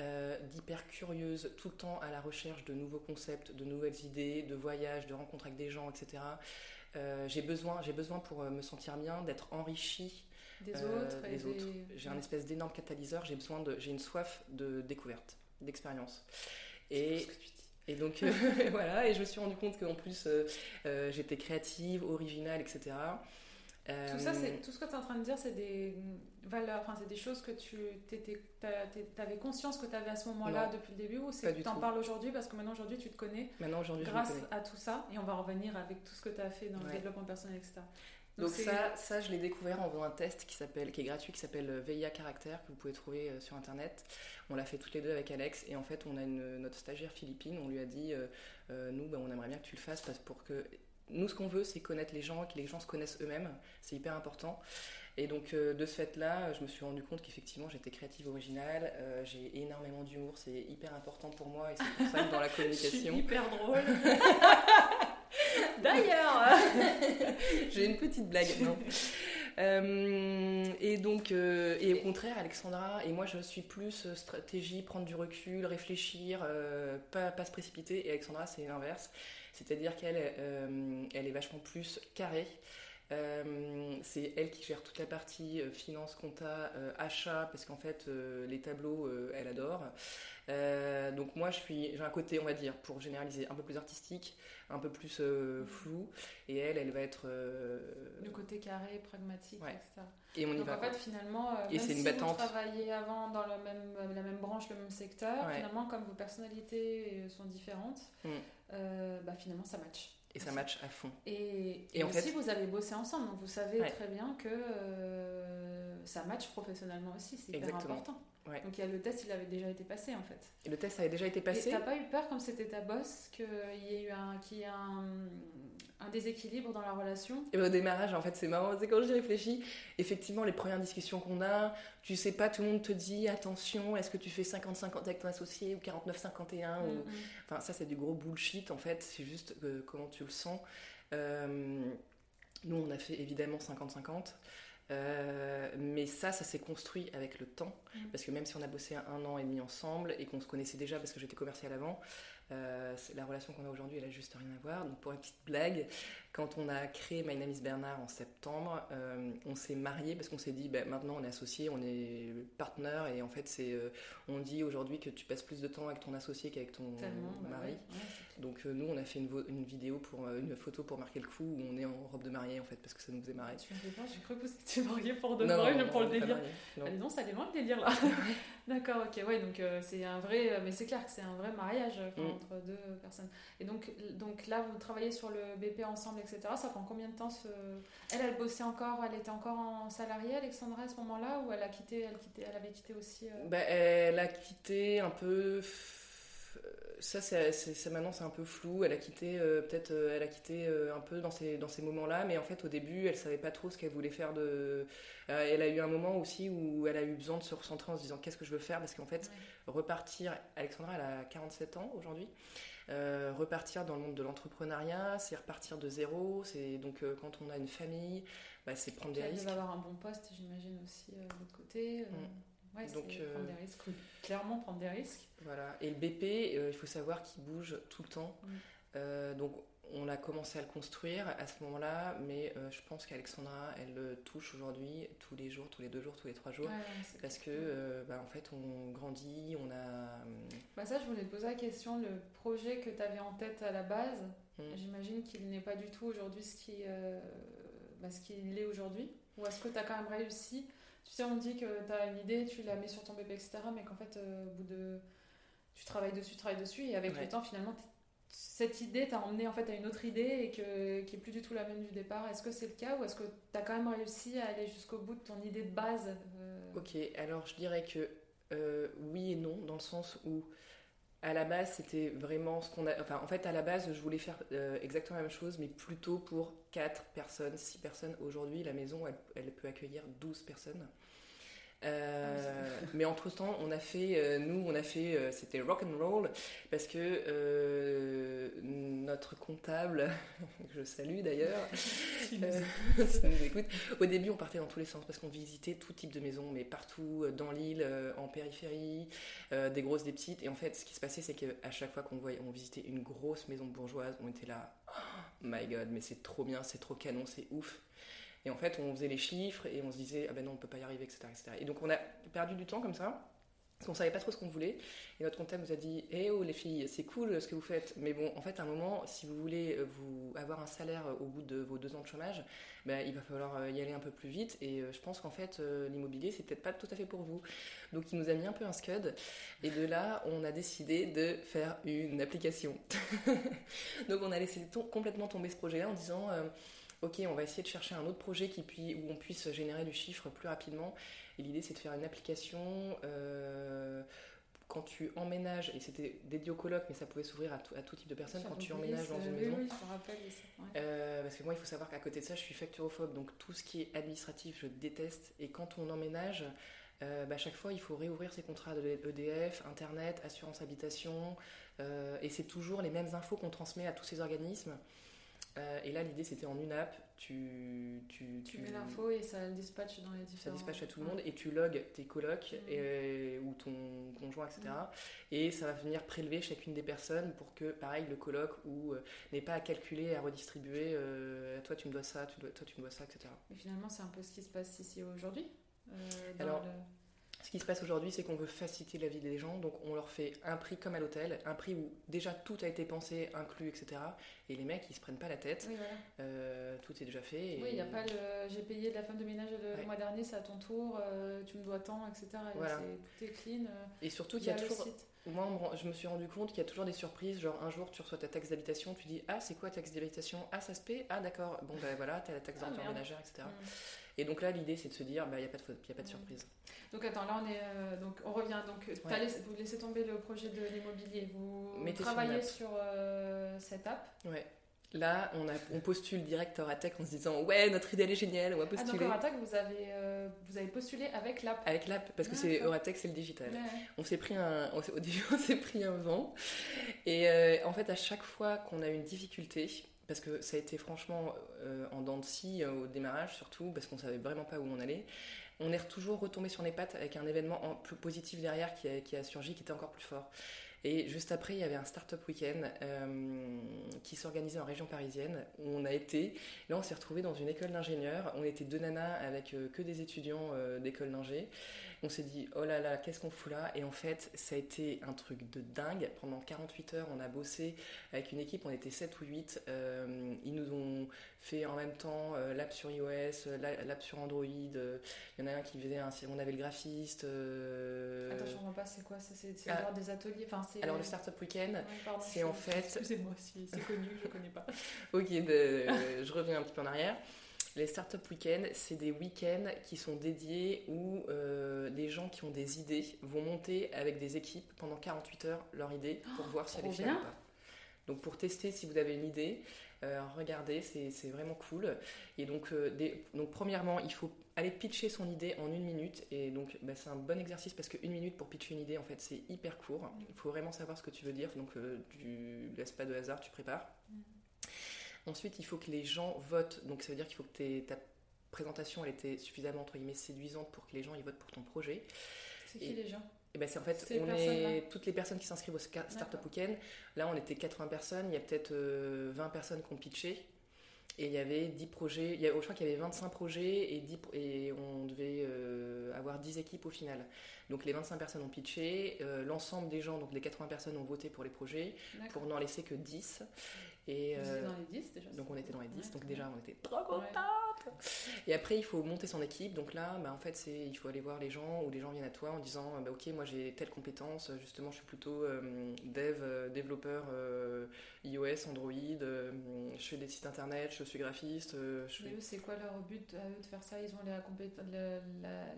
euh, d'hyper curieuse, tout le temps à la recherche de nouveaux concepts, de nouvelles idées, de voyages, de rencontres avec des gens, etc. Euh, j'ai besoin, j'ai besoin pour euh, me sentir bien d'être enrichie des autres. des autres. J'ai un espèce d'énorme catalyseur. J'ai besoin de, j'ai une soif de découverte, d'expérience. Et et donc voilà, et je me suis rendu compte qu'en plus j'étais créative, originale, etc. Tout ça, c'est tout ce que tu es en train de dire, c'est des valeurs, enfin c'est des choses que tu avais conscience que tu avais à ce moment-là depuis le début ou c'est que tu en parles aujourd'hui parce que maintenant aujourd'hui tu te connais maintenant, aujourd'hui, grâce à tout ça et on va revenir avec tout ce que tu as fait dans le développement personnel, etc. Donc, ça, ça, je l'ai découvert en faisant un test qui, s'appelle, qui est gratuit, qui s'appelle euh, VIA Caractère, que vous pouvez trouver euh, sur Internet. On l'a fait toutes les deux avec Alex. Et en fait, on a une, notre stagiaire philippine, on lui a dit, euh, nous, bah, on aimerait bien que tu le fasses parce pour que nous, ce qu'on veut, c'est connaître les gens, que les gens se connaissent eux-mêmes. C'est hyper important. Et donc, euh, de ce fait-là, je me suis rendu compte qu'effectivement, j'étais créative originale. Euh, j'ai énormément d'humour. C'est hyper important pour moi. Et c'est pour ça que dans la communication. je suis hyper drôle. D'ailleurs J'ai une petite blague. Non. Euh, et donc, et au contraire, Alexandra, et moi je suis plus stratégie, prendre du recul, réfléchir, pas, pas se précipiter. Et Alexandra, c'est l'inverse. C'est-à-dire qu'elle euh, elle est vachement plus carrée. Euh, c'est elle qui gère toute la partie euh, finance, compta, achat, parce qu'en fait, les tableaux, elle adore. donc moi, je suis, j'ai un côté, on va dire, pour généraliser, un peu plus artistique, un peu plus flou, et elle, elle va être... Le côté carré, pragmatique, etc. Et on y va. en fait, finalement, et même si vous travaillez avant dans le même, la même branche, le même secteur, finalement, comme vos personnalités sont différentes, mm. Euh, bah, finalement ça match. Et ça match à fond. Et, et, aussi, vous avez bossé ensemble, donc vous savez très bien que euh, ça match professionnellement aussi, c'est hyper important. Donc il y a le test, il avait déjà été passé en fait. Et le test avait déjà été passé. Et t'as pas eu peur, comme c'était ta boss, qu'il y ait eu un, y ait un, un déséquilibre dans la relation? Et Au démarrage, en fait, c'est marrant, c'est quand j'y réfléchis, effectivement, les premières discussions qu'on a, tu sais pas, tout le monde te dit attention, est-ce que tu fais 50-50 avec ton associé ou 49-51 ou... Enfin, ça, c'est du gros bullshit, en fait, c'est juste euh, comment tu le sens. Euh, nous, on a fait évidemment 50-50. Euh, mais ça, ça s'est construit avec le temps, parce que même si on a bossé un an et demi ensemble et qu'on se connaissait déjà parce que j'étais commercial avant, euh, la relation qu'on a aujourd'hui, elle a juste rien à voir. Donc pour une petite blague, quand on a créé My Name is Bernard en septembre, euh, on s'est marié parce qu'on s'est dit, bah, maintenant on est associé, on est partenaire et en fait c'est, euh, on dit aujourd'hui que tu passes plus de temps avec ton associé qu'avec ton bah mari. Donc nous on a fait une, une, vidéo pour une photo pour marquer le coup où on est en robe de mariée en fait parce que ça nous faisait marrer. Tu pas, j'ai cru que vous étiez marié pour de vrai, pour le délire. Non. non, ça loin le délire là. D'accord, ok, ouais, donc c'est un vrai, mais c'est clair que c'est un vrai mariage. Mm entre deux personnes. Et donc, donc là, vous travaillez sur le BP ensemble, etc. Ça prend combien de temps ce... Elle, elle bossait encore, elle était encore en salarié, Alexandra, à ce moment-là, ou elle a quitté, elle, quitté, elle avait quitté aussi euh bah, Elle a quitté un peu ça, c'est, maintenant, c'est un peu flou. Elle a quitté, euh, peut-être, euh, elle a quitté un peu dans ces, dans ces moments-là, mais en fait, au début, elle savait pas trop ce qu'elle voulait faire de. elle a eu un moment aussi où elle a eu besoin de se recentrer en se disant qu'est-ce que je veux faire, parce qu'en fait, repartir. Alexandra, elle a 47 ans aujourd'hui. Repartir dans le monde de l'entrepreneuriat, c'est repartir de zéro. C'est donc quand on a une famille, bah, c'est prendre des risques. Avoir un bon poste, j'imagine aussi de l'autre côté. Mm. Ouais, Donc, prendre des risques, clairement prendre des risques. Voilà. Et le BP, euh, il faut savoir qu'il bouge tout le temps. Mm. Euh, donc on a commencé à le construire à ce moment-là, mais euh, je pense qu'Alexandra, elle le touche aujourd'hui tous les jours, tous les deux jours, tous les trois jours, parce que bah, en fait on grandit, on a. Bah ça, je voulais te poser la question, le projet que tu avais en tête à la base, mm. j'imagine qu'il n'est pas du tout aujourd'hui ce qui, bah, ce qu'il est aujourd'hui, ou est-ce que tu as quand même réussi? Tu sais, on dit que tu as une idée, tu la mets sur ton bébé, etc. Mais qu'en fait, euh, au bout de. Tu travailles dessus, tu travailles dessus, et avec le temps, finalement, cette idée t'a emmené en fait à une autre idée et que, qui est plus du tout la même du départ. Est-ce que c'est le cas ou est-ce que tu as quand même réussi à aller jusqu'au bout de ton idée de base euh? Ok, alors je dirais que euh, oui et non, dans le sens où à la base, c'était vraiment ce qu'on a. Enfin, en fait, à la base, je voulais faire euh, exactement la même chose, mais plutôt pour 4 personnes, 6 personnes. Aujourd'hui, la maison, elle, elle, peut accueillir 12 personnes. Euh, mais entre temps, on a fait, euh, nous, on a fait, euh, c'était rock and roll parce que notre comptable, je salue d'ailleurs, Au début, on partait dans tous les sens parce qu'on visitait tout type de maisons, mais partout dans l'île, en périphérie, des grosses, des petites. Et en fait, ce qui se passait, c'est qu'à chaque fois qu'on voyait, on visitait une grosse maison bourgeoise, on était là, oh my god, mais c'est trop bien, c'est trop canon, c'est ouf. Et en fait, on faisait les chiffres et on se disait, ah ben non, on peut pas y arriver, etc.. Et donc, on a perdu du temps comme ça. Parce qu'on savait pas trop ce qu'on voulait. Et notre comptable nous a dit Eh oh les filles, c'est cool ce que vous faites. Mais bon, en fait, à un moment, si vous voulez euh, vous avoir un salaire au bout de vos deux ans de chômage, ben, il va falloir euh, y aller un peu plus vite. Et euh, je pense qu'en fait, l'immobilier, c'est peut-être pas tout à fait pour vous. Donc il nous a mis un peu un scud. Et de là, on a décidé de faire une application. Donc on a laissé complètement tomber ce projet-là en disant Ok, on va essayer de chercher un autre projet qui où on puisse générer du chiffre plus rapidement. Et l'idée, c'est de faire une application. Euh, quand tu emménages, et c'était dédié au coloc, mais ça pouvait s'ouvrir à, tout type de personnes, quand tu emménages dans une maison. Oui, je me rappelle euh, parce que moi, il faut savoir qu'à côté de ça, je suis facturophobe, donc tout ce qui est administratif, je déteste. Et quand on emménage, euh, bah, chaque fois, il faut réouvrir ses contrats de EDF, Internet, assurance habitation, et c'est toujours les mêmes infos qu'on transmet à tous ces organismes. Euh, et là, l'idée, c'était en une app, tu... Tu, tu, mets l'info et ça dispatche dans les différents... Ça dispatche à tout le monde et tu logs tes colocs mm. et, ou ton conjoint, etc. Mm. Et ça va venir prélever chacune des personnes pour que, pareil, le coloc ou euh, n'ait pas à calculer, à redistribuer, euh, toi tu me dois ça, tu dois, toi tu me dois ça, etc. Mais finalement, c'est un peu ce qui se passe ici aujourd'hui Alors, ce qui se passe aujourd'hui, c'est qu'on veut faciliter la vie des gens, donc on leur fait un prix comme à l'hôtel, un prix où déjà tout a été pensé, inclus, etc. Et les mecs, ils se prennent pas la tête. Euh, tout est déjà fait. Oui, il n'y a pas le j'ai payé de la femme de ménage le mois dernier, c'est à ton tour, euh, tu me dois tant, etc. Voilà. tout est clean. Euh, et surtout qu'il y a toujours. Moi, je me suis rendu compte qu'il y a toujours des surprises. Genre, un jour, tu reçois ta taxe d'habitation, tu dis Ah, c'est quoi taxe d'habitation? Ah, ça se paie? Ah, d'accord. Bon, ben voilà, tu as la taxe ah, ménagère, etc. Et donc là, l'idée, c'est de se dire, bah, il n'y a pas de, y a pas de surprise. Donc attends, là, on, est, euh, donc, on revient. Donc, vous laissez tomber le projet de l'immobilier. Vous travaillez sur, euh, cette app? Ouais. Là, on, a, on postule direct Tech en se disant Ouais, notre idée elle est géniale, on va postuler. Ah, donc Euratech, vous avez, euh, vous avez postulé avec l'app Avec l'app, parce que c'est Euratech, c'est le digital. On s'est pris un, au début, on s'est pris un vent. Et en fait, à chaque fois qu'on a une difficulté, parce que ça a été franchement euh, en dents de scie euh, au démarrage surtout, parce qu'on savait vraiment pas où on allait. On est toujours retombé sur les pattes avec un événement en, plus positif derrière qui a, qui a surgi, qui était encore plus fort. Et juste après, il y avait un start-up week-end euh, qui s'organisait en région parisienne où on a été. Là, on s'est retrouvé dans une école d'ingénieurs. On était deux nanas avec que des étudiants d'école d'ingé. On s'est dit, oh là là, qu'est-ce qu'on fout là? Et en fait, ça a été un truc de dingue. Pendant 48 heures, on a bossé avec une équipe, on était 7 ou 8. Euh, ils nous ont fait en même temps euh, l'app sur iOS, l'app sur Android. Euh, il y en a un qui faisait un. On avait le graphiste. Attends, je comprends pas, c'est quoi? C'est ah. des ateliers enfin, Alors, le Startup Weekend, c'est en fait. Excusez-moi si c'est connu, je connais pas. ok, je reviens un petit peu en arrière. Les Startup Weekends, c'est des week-ends qui sont dédiés où euh, des gens qui ont des idées vont monter avec des équipes pendant 48 heures leur idée pour voir si elle est fiable ou pas. Donc pour tester si vous avez une idée, euh, regardez, c'est vraiment cool. Et donc, euh, donc premièrement, il faut aller pitcher son idée en une minute. Et donc bah, c'est un bon exercice parce qu'une minute pour pitcher une idée, en fait, c'est hyper court. Il faut vraiment savoir ce que tu veux dire. Donc tu laisses pas de hasard, tu prépares. Mm. Ensuite, il faut que les gens votent. Donc, ça veut dire qu'il faut que ta présentation elle était suffisamment entre guillemets séduisante pour que les gens y votent pour ton projet. C'est qui les gens? Et eh ben c'est en fait on est toutes les personnes qui s'inscrivent au Startup Weekend. Là, on était 80 personnes. Il y a peut-être 20 euh, personnes qui ont pitché. Et il y avait 10 projets, il y a, je crois qu'il y avait 25 projets et, 10, et on devait euh, avoir 10 équipes au final. Donc les 25 personnes ont pitché, euh, l'ensemble des gens, donc les 80 personnes ont voté pour les projets, pour n'en laisser que 10. Et, euh, dans les 10 déjà Donc on était dans les 10, donc déjà on était trop contentes. Et après il faut monter son équipe, donc là bah, en fait c'est il faut aller voir les gens ou les gens viennent à toi en disant bah, ok moi j'ai telle compétence, justement je suis plutôt euh, dev, développeur iOS, Android, je fais des sites internet, je suis graphiste. Je c'est quoi leur but à eux de faire ça? Ils ont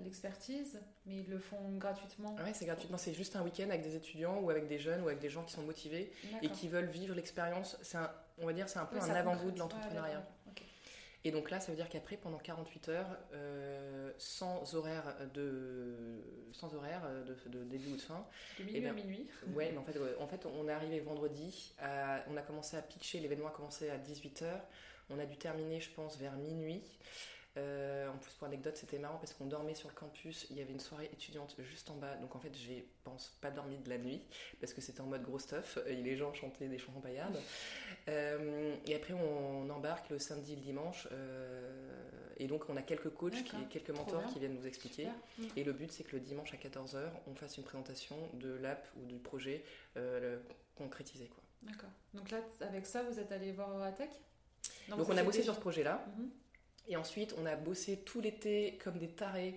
l'expertise mais ils le font gratuitement Ouais c'est gratuitement, c'est juste un week-end avec des étudiants ou avec des jeunes ou avec des gens qui sont motivés et qui veulent vivre l'expérience. C'est un on va dire, c'est un peu un avant-goût de l'entrepreneuriat. Et donc là, ça veut dire qu'après, pendant 48 heures, euh, sans horaire de, sans horaire de, début ou de fin. De minuit eh à minuit. Ouais, mais en fait, en fait, on est arrivé vendredi, on a commencé à pitcher, l'événement a commencé à 18 heures, on a dû terminer, je pense, vers minuit. Euh, en plus, pour anecdote, c'était marrant parce qu'on dormait sur le campus. Il y avait une soirée étudiante juste en bas. Donc en fait, j'ai pense pas dormi de la nuit parce que c'était en mode gros stuff et les gens chantaient des chansons paillardes. Euh, et après, on, embarque le samedi et le dimanche. Euh, et donc, on a quelques coachs, qui, quelques mentors qui viennent nous expliquer. Et le but, c'est que le dimanche à 14h, on fasse une présentation de l'app ou du projet concrétisé. D'accord. Donc là, avec ça, vous êtes allé voir Euratech donc, on a bossé sur ce projet-là. Mhm. Et ensuite, on a bossé tout l'été comme des tarés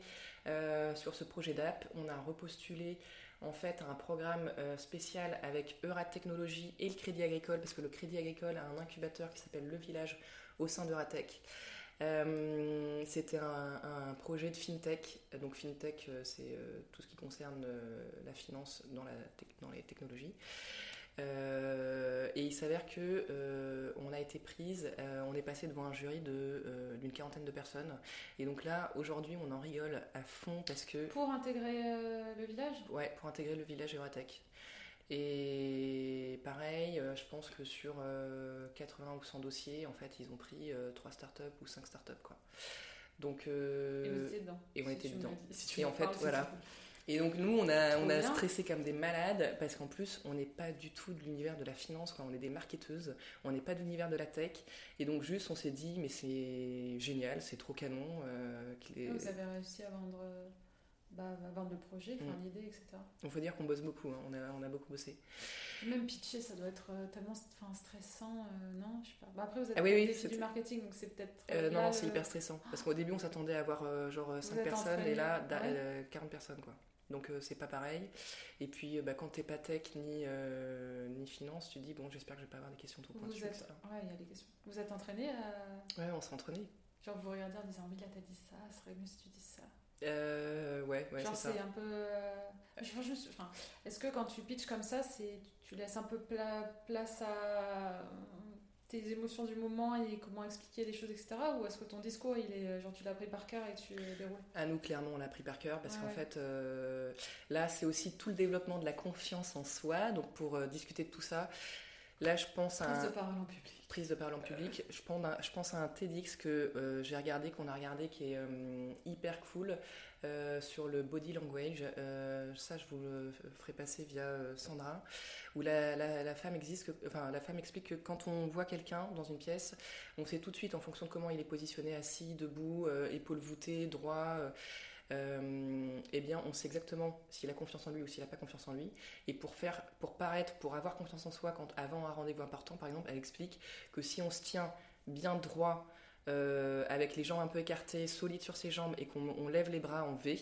euh, sur ce projet d'app. On a repostulé en fait un programme euh, spécial avec Euratechnologie et le Crédit Agricole, parce que le Crédit Agricole a un incubateur qui s'appelle Le Village au sein d'Euratech. Euh, c'était un, projet de fintech. Donc fintech, c'est tout ce qui concerne la finance dans, les technologies. Euh, et il s'avère que euh, on a été prise, euh, on est passé devant un jury de d'une quarantaine de personnes. Et donc là, aujourd'hui, on en rigole à fond parce que pour intégrer le village? Ouais, pour intégrer le village Euratech. Et pareil, je pense que sur 80 ou 100 dossiers, en fait, ils ont pris 3 startups ou 5 startups, quoi. Donc, et vous étiez dedans. Et on était dedans. et en fait, voilà. Et donc nous, on a, on a stressé comme des malades parce qu'en plus, on n'est pas du tout de l'univers de la finance, quoi. on est des marketeuses, on n'est pas de l'univers de la tech. Et donc juste, on s'est dit, mais c'est génial, c'est trop canon. Euh, Vous avez réussi à vendre, bah, à vendre le projet, mm. l'idée, etc. Il faut dire qu'on bosse beaucoup, hein. on, a, on a beaucoup bossé. Même pitcher, ça doit être euh, tellement stressant, euh, non Je sais pas. Bah, après, vous êtes ah, oui, oui, du marketing, donc c'est peut-être. non, non c'est hyper stressant. Parce qu'au début, on s'attendait à avoir genre 5 personnes, et là, 40 personnes, quoi. Donc euh, c'est pas pareil. Et puis euh, bah, quand t'es pas tech ni, euh, ni finance, tu dis bon j'espère que je vais pas avoir des questions trop pointues. Vous êtes... Ouais, il y a des questions. Vous êtes entraîné à... Ouais, on s'est entraîné. Genre vous regardez en disant oui là t'as dit ça, ce serait mieux si tu dis ça. Euh, ouais, ouais, Genre c'est un peu... Enfin, Est-ce que quand tu pitches comme ça, c'est tu laisses un peu place à tes émotions du moment et comment expliquer les choses, etc. Ou est-ce que ton discours, il est genre tu l'as pris par cœur et tu déroules? À nous, clairement, on l'a pris par cœur parce qu'en fait, euh, là, c'est aussi tout le développement de la confiance en soi. Donc, pour euh, discuter de tout ça, là, je pense à. Prise de parole en public. Prise de parole en public. Je, pense à, je pense à un TEDx que euh, j'ai regardé, qu'on a regardé, qui est hyper cool. Euh, sur le body language. Euh, ça, je vous le ferai passer via euh, Sandra, où la, femme explique que quand on voit quelqu'un dans une pièce, on sait tout de suite en fonction de comment il est positionné, assis, debout, épaules voûtées, droit. eh bien, on sait exactement s'il a confiance en lui ou s'il n'a pas confiance en lui. Et pour faire, pour paraître, pour avoir confiance en soi, quand avant un rendez-vous important, par exemple, elle explique que si on se tient bien droit, euh, avec les jambes un peu écartées, solides sur ses jambes et qu'on lève les bras en V,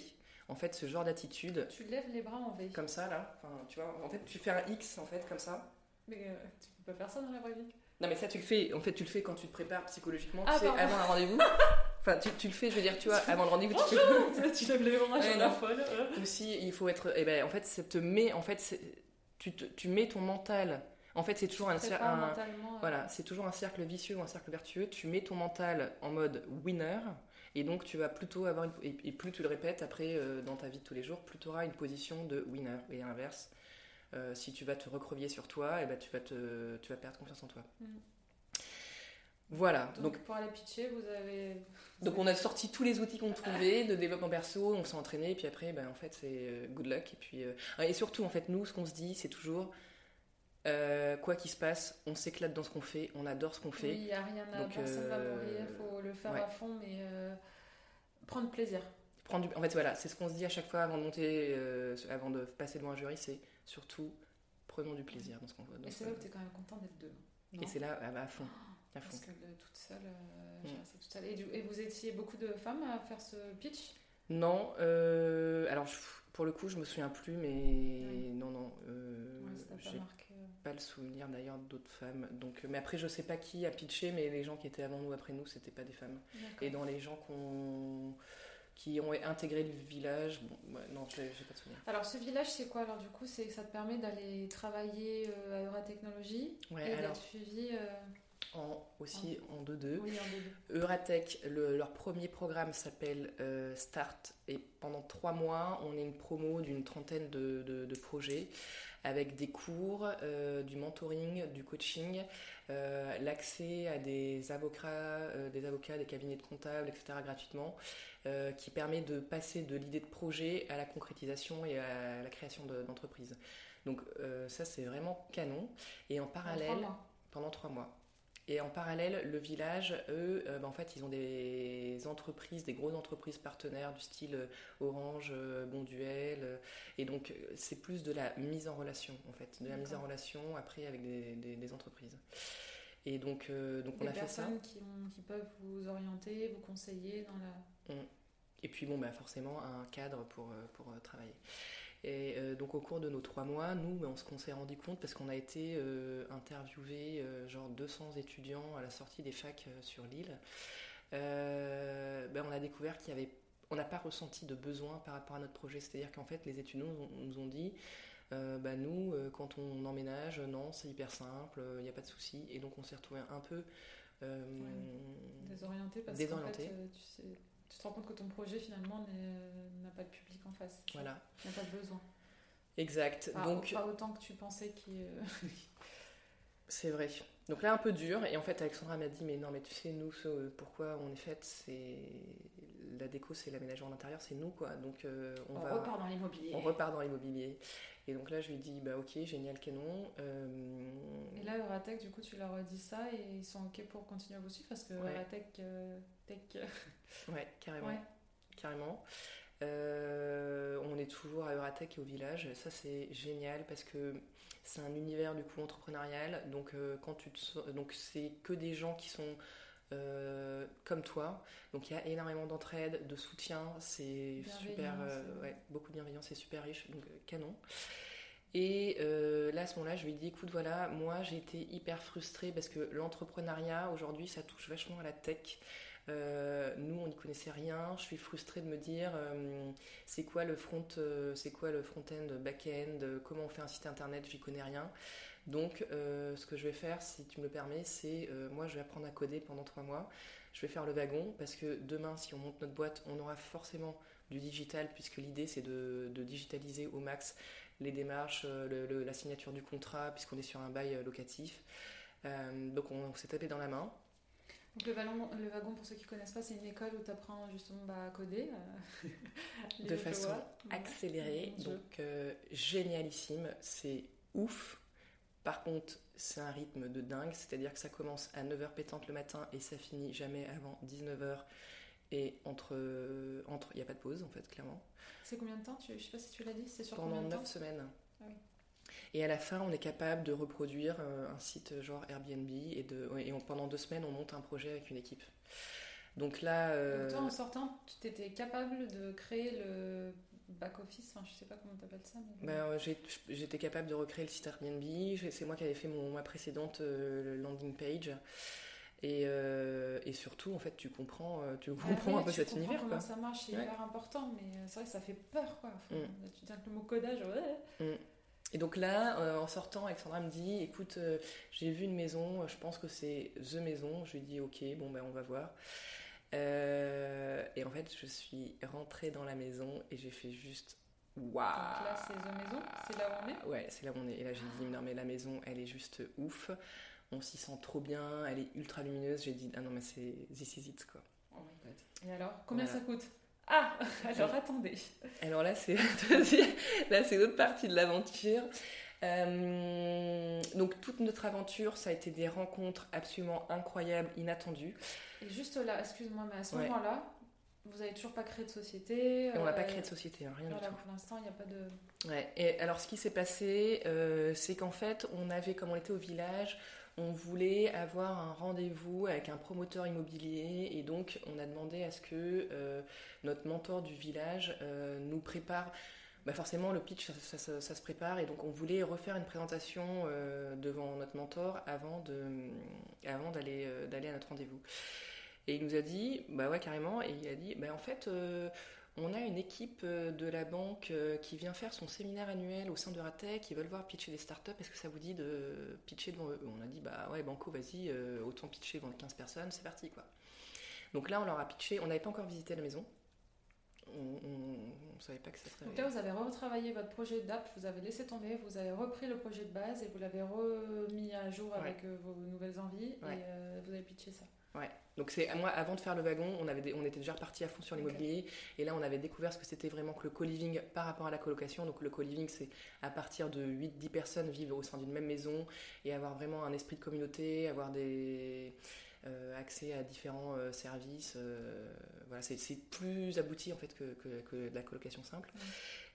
en fait, ce genre d'attitude. Tu lèves les bras en V. Comme ça, là. Enfin, tu vois, en fait, tu fais un X, en fait, comme ça. Mais euh, tu peux pas faire ça dans la vraie vie. Non, mais ça, tu le fais. En fait, tu le fais quand tu te prépares psychologiquement, ah, tu sais, avant un rendez-vous. Enfin, tu, tu, le fais, je veux dire, tu vois, avant le rendez-vous, tu, tu lèves les bras, je la folle. Aussi, il faut être. Eh ben, en fait, ça te met. En fait, tu, te, tu mets ton mental en fait, c'est toujours un, voilà, c'est toujours un cercle vicieux ou un cercle vertueux. Tu mets ton mental en mode winner. Et donc, tu vas plutôt avoir et, plus tu le répètes après euh, dans ta vie de tous les jours, plus tu auras une position de winner. Et à l'inverse, euh, si tu vas te recrovier sur toi, et eh ben, tu, vas te, tu vas perdre confiance en toi. Mm. Voilà. Donc, pour aller pitcher, vous avez. Donc on a sorti tous les outils qu'on trouvait de développement perso, on s'est entraîné, et puis après, ben, en fait, c'est euh, good luck. Et puis et surtout, en fait, nous, ce qu'on se dit, c'est toujours euh, quoi qu'il se passe, on s'éclate dans ce qu'on fait, on adore ce qu'on fait. Oui, il n'y a rien à personne va euh, mourir, il faut le faire à fond, mais euh, prendre plaisir. Prendre En fait, voilà, c'est ce qu'on se dit à chaque fois avant de monter, avant de passer devant un jury, c'est surtout prenons du plaisir dans ce qu'on fait. Et c'est là où tu es quand même content d'être deux. Et c'est là, à, fond. À fond. Parce que toute seule, mm. toute seule. Et, vous étiez beaucoup de femmes à faire ce pitch? Non, alors pour le coup, je me souviens plus, mais non, non. Ouais, pas marqué pas le souvenir d'ailleurs d'autres femmes. Donc, mais après, je sais pas qui a pitché, mais les gens qui étaient avant nous, après nous, c'était pas des femmes. Et dans les gens qui ont intégré le village, bon, non, j'ai pas de souvenir. Alors, ce village, c'est quoi? Alors, du coup, c'est ça te permet d'aller travailler euh, à Euratechnologie ouais, et d'être suivi. Euh, En, aussi en 2-2. Oui, en 2-2. Euratech, le- leur premier programme s'appelle euh, Start et pendant trois mois, on est une promo d'une trentaine de, de- de projets avec des cours, euh, du mentoring, du coaching, euh, l'accès à des avocats, des avocats, des cabinets de comptables, etc. gratuitement, qui permet de passer de l'idée de projet à la concrétisation et à la création de- d'entreprise. Donc ça c'est vraiment canon. Et en parallèle, pendant trois mois. Et en parallèle, le village, eux, euh, bah, en fait, ils ont des entreprises, des grosses entreprises partenaires du style euh, Orange, euh, Bonduel. et donc, c'est plus de la mise en relation, en fait. De la mise en relation après avec des, des- des entreprises. Et donc, euh, donc on Des a fait ça. personnes qui, peuvent vous orienter, vous conseiller dans la. Et puis, bon, bah, forcément, un cadre pour, pour travailler. Et euh, donc, au cours de nos trois mois, nous, bah, on qu'on s'est rendu compte, parce qu'on a été euh, interviewé, euh, genre 200 étudiants à la sortie des facs sur l'île, bah, on a découvert qu'il y avait. On n'a pas ressenti de besoin par rapport à notre projet. C'est-à-dire qu'en fait, les étudiants nous ont, dit euh, bah, nous, quand on emménage, non, c'est hyper simple, il n'y a pas de souci. Et donc, on s'est retrouvé un peu. euh, Désorienté parce fait, tu, sais- tu te rends compte que ton projet finalement n'est- n'a pas de public en face. Voilà, Il n'y a pas de besoin. exact. Pas, donc, pas autant que tu pensais qu'il. C'est vrai. Donc là, un peu dur. Et en fait, Alexandra m'a dit, mais non, mais tu sais, nous, ce- pourquoi on est fait, c'est la déco, c'est l'aménagement d'intérieur, c'est nous, quoi. Donc euh, on, on va, repart dans l'immobilier. on repart dans l'immobilier. Et donc là, je lui ai dit, bah ok, génial, canon. Euh, Et là, Euratech, du coup, tu leur as dit ça et ils sont OK pour continuer à vous suivre parce que Ouais. Euratech, euh, Tech. ouais, carrément, ouais. carrément. Euh, on est toujours à Euratech et au village. Ça, c'est génial parce que c'est un univers du coup entrepreneurial. Donc, euh, quand tu te donc c'est que des gens qui sont euh, comme toi. Donc, il y a énormément d'entraide, de soutien. C'est super, ouais. beaucoup de bienveillance. C'est super riche. Donc, canon. Et euh, là, à ce moment-là, je lui ai dit, écoute, voilà, moi, j'ai été hyper frustrée parce que l'entrepreneuriat aujourd'hui, ça touche vachement à la tech. Euh, nous, on n'y connaissait rien. Je suis frustrée de me dire, euh, c'est quoi le front, euh, c'est quoi le front-end, back-end, comment on fait un site internet, j'y connais rien. Donc, euh, ce que je vais faire, si tu me le permets, c'est moi, je vais apprendre à coder pendant trois mois. Je vais faire le wagon parce que demain, si on monte notre boîte, on aura forcément du digital puisque l'idée c'est de, digitaliser au max les démarches, la signature du contrat puisqu'on est sur un bail locatif. Donc, on, on s'est tapé dans la main. Donc, le, wagon, le wagon, pour ceux qui ne connaissent pas, c'est une école où tu apprends justement bah, à coder. euh, de façon accélérée, donc euh, génialissime, c'est ouf. Par contre, c'est un rythme de dingue, c'est-à-dire que ça commence à 9h pétante le matin et ça finit jamais avant 19h. Et entre. entre Il n'y a pas de pause en fait, clairement. C'est combien de temps tu, Je sais pas si tu l'as dit, c'est sur Pendant combien de 9 temps semaines. Ah oui. Et à la fin, on est capable de reproduire euh, un site genre Airbnb et, de, ouais, et on- pendant deux semaines, on monte un projet avec une équipe. Donc là. euh, Donc toi, en sortant, tu étais capable de créer le back-office, enfin, je sais pas comment tu appelles ça. Mais... Ben, J'étais capable de recréer le site Airbnb. C'est moi qui avais fait mon, ma précédente euh, landing page. Et, euh, et surtout, en fait, tu comprends, tu Après, comprends un peu tu cet univers. comment Quoi. ça marche, c'est Ouais. hyper important, mais c'est vrai que ça fait peur, quoi. Enfin, Mm. Tu dis que le mot codage, ouais. Et donc là, euh, en sortant, Alexandra me dit Écoute, euh, j'ai vu une maison, je pense que c'est The Maison. Je lui dis Ok, bon, ben on va voir. Euh, et en fait, je suis rentrée dans la maison et j'ai fait juste Waouh Donc là, c'est The Maison, c'est là où on est? Ouais, c'est là où on est. Et là, j'ai dit, non, mais la maison, elle est juste ouf. On s'y sent trop bien. Elle est ultra lumineuse. J'ai dit, ah non, mais c'est this is it, quoi. Oh my god. Et alors, combien Voilà. ça coûte? Ah Alors attendez. Alors là, c'est là, c'est l'autre partie de l'aventure. Euh, donc, toute notre aventure, ça a été des rencontres absolument incroyables, inattendues. Et juste là, excuse-moi, mais à ce Ouais. moment-là, vous avez toujours pas créé de société. On n'a euh, pas créé de société, hein, rien Voilà, du tout. pour l'instant, il n'y a pas de. Ouais. Et alors, ce qui s'est passé, euh, c'est qu'en fait, on avait, comme on était au village, on voulait avoir un rendez-vous avec un promoteur immobilier et donc on a demandé à ce que euh, notre mentor du village euh, nous prépare. Bah forcément, le pitch, ça, se prépare et donc on voulait refaire une présentation euh, devant notre mentor avant d'aller, d'aller à notre rendez-vous. Et il nous a dit, bah ouais carrément, et il a dit, bah en fait, on a une équipe de la banque qui vient faire son séminaire annuel au sein de Ratec, ils veulent voir pitcher des startups, est-ce que ça vous dit de pitcher devant eux? On a dit, bah ouais, Banco, vas-y, autant pitcher devant 15 personnes, c'est parti quoi. Donc là, on leur a pitché, on n'avait pas encore visité la maison, on ne savait pas que ça serait. Donc là, vous avez retravaillé votre projet d'app, vous avez laissé tomber, vous avez repris le projet de base et vous l'avez remis à jour avec euh, vos nouvelles envies et euh, vous avez pitché ça. Ouais. Donc c'est moi avant de faire le wagon, on avait on était déjà reparti à fond sur l'immobilier et là on avait découvert ce que c'était vraiment que le co-living par rapport à la colocation. Donc le co-living c'est à partir de 8 10 personnes vivre au sein d'une même maison et avoir vraiment un esprit de communauté, avoir des accès à différents euh, services. Euh, voilà, c'est plus abouti en fait que, que, la colocation simple.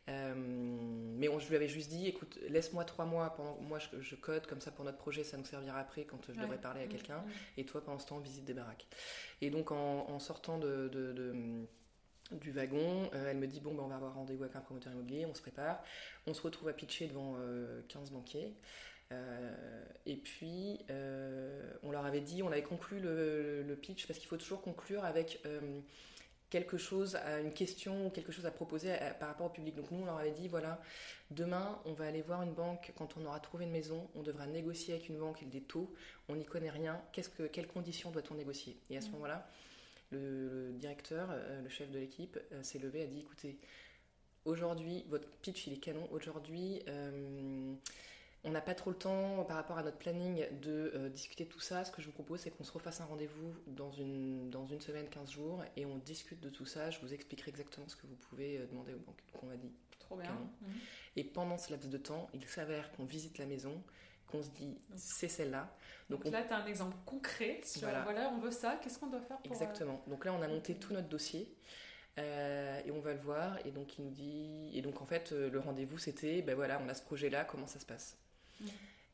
mais on, je lui avais juste dit, écoute, laisse-moi trois mois pendant moi je, code comme ça pour notre projet, ça nous servira après quand je devrais parler à quelqu'un. Et toi, pendant ce temps, visite des baraques. Et donc en, sortant de, du wagon, elle me dit bon ben, on va avoir rendez-vous avec un promoteur immobilier, on se prépare, on se retrouve à pitcher devant 15 banquiers. Euh, et puis, euh, on leur avait dit, on avait conclu le, pitch, parce qu'il faut toujours conclure avec euh, quelque chose, une question ou quelque chose à proposer par rapport au public. Donc nous, on leur avait dit, voilà, demain, on va aller voir une banque. Quand on aura trouvé une maison, on devra négocier avec une banque des taux, on n'y connaît rien, qu'est-ce que, quelles conditions doit-on négocier? Et à ce mmh. moment-là, le, directeur, le chef de l'équipe, s'est levé et a dit, écoutez, aujourd'hui, votre pitch, il est canon, aujourd'hui on n'a pas trop le temps par rapport à notre planning de euh, discuter de tout ça. Ce que je vous propose, c'est qu'on se refasse un rendez-vous dans une, dans une semaine, 15 jours, et on discute de tout ça. Je vous expliquerai exactement ce que vous pouvez euh, demander aux banques. Donc on m'a dit. Trop bien. Mhm. Et pendant ce laps de temps, il s'avère qu'on visite la maison, qu'on se dit c'est celle-là. Donc, là, tu as un exemple concret sur voilà. on veut ça, qu'est-ce qu'on doit faire pour. Euh, Exactement. Donc là, on a monté tout notre dossier. et on va le voir. Et donc il nous dit. Et donc en fait, le rendez-vous c'était, ben voilà, on a ce projet-là, comment ça se passe?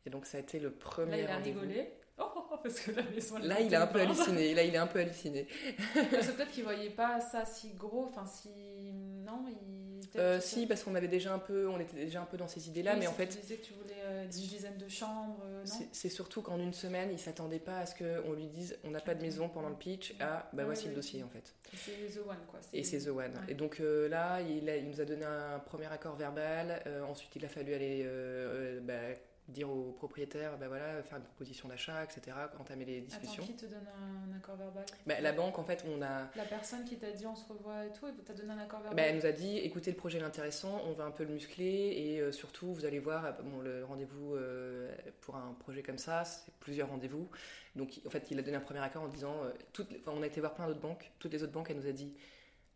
Et donc ça a été le premier. Là, il a rigolé. Oh, oh, oh, parce que la maison. Là, il a un peu halluciné. Là, il est un peu halluciné. parce que peut-être qu'il voyait pas ça si gros. Enfin, si non, il. Euh, si, parce qu'on avait déjà un peu, on était déjà un peu dans ces idées-là, mais en fait. Tu disais que tu voulais euh, une dizaine de chambres, euh, C'est surtout qu'en une semaine, il s'attendait pas à ce qu'on lui dise, on n'a pas de maison pendant le pitch. Ah, bah voici le dossier en fait. C'est The One quoi. Et c'est The One. Et donc là, il, il, nous a donné un premier accord verbal. ensuite, il a fallu aller bah, dire au propriétaire, ben voilà, faire une proposition d'achat, etc., entamer les discussions. Attends, qui te donne un accord verbal? Ben, La banque, en fait, on a... La personne qui t'a dit on se revoit et tout, t'a donné un accord verbal? Ben, Elle nous a dit, écoutez, le projet est intéressant, on va un peu le muscler, et euh, surtout, vous allez voir, euh, bon, le rendez-vous euh, pour un projet comme ça, c'est plusieurs rendez-vous. Donc, en fait, il a donné un premier accord en disant, toutes, on a été voir plein d'autres banques, toutes les autres banques, elle nous a dit,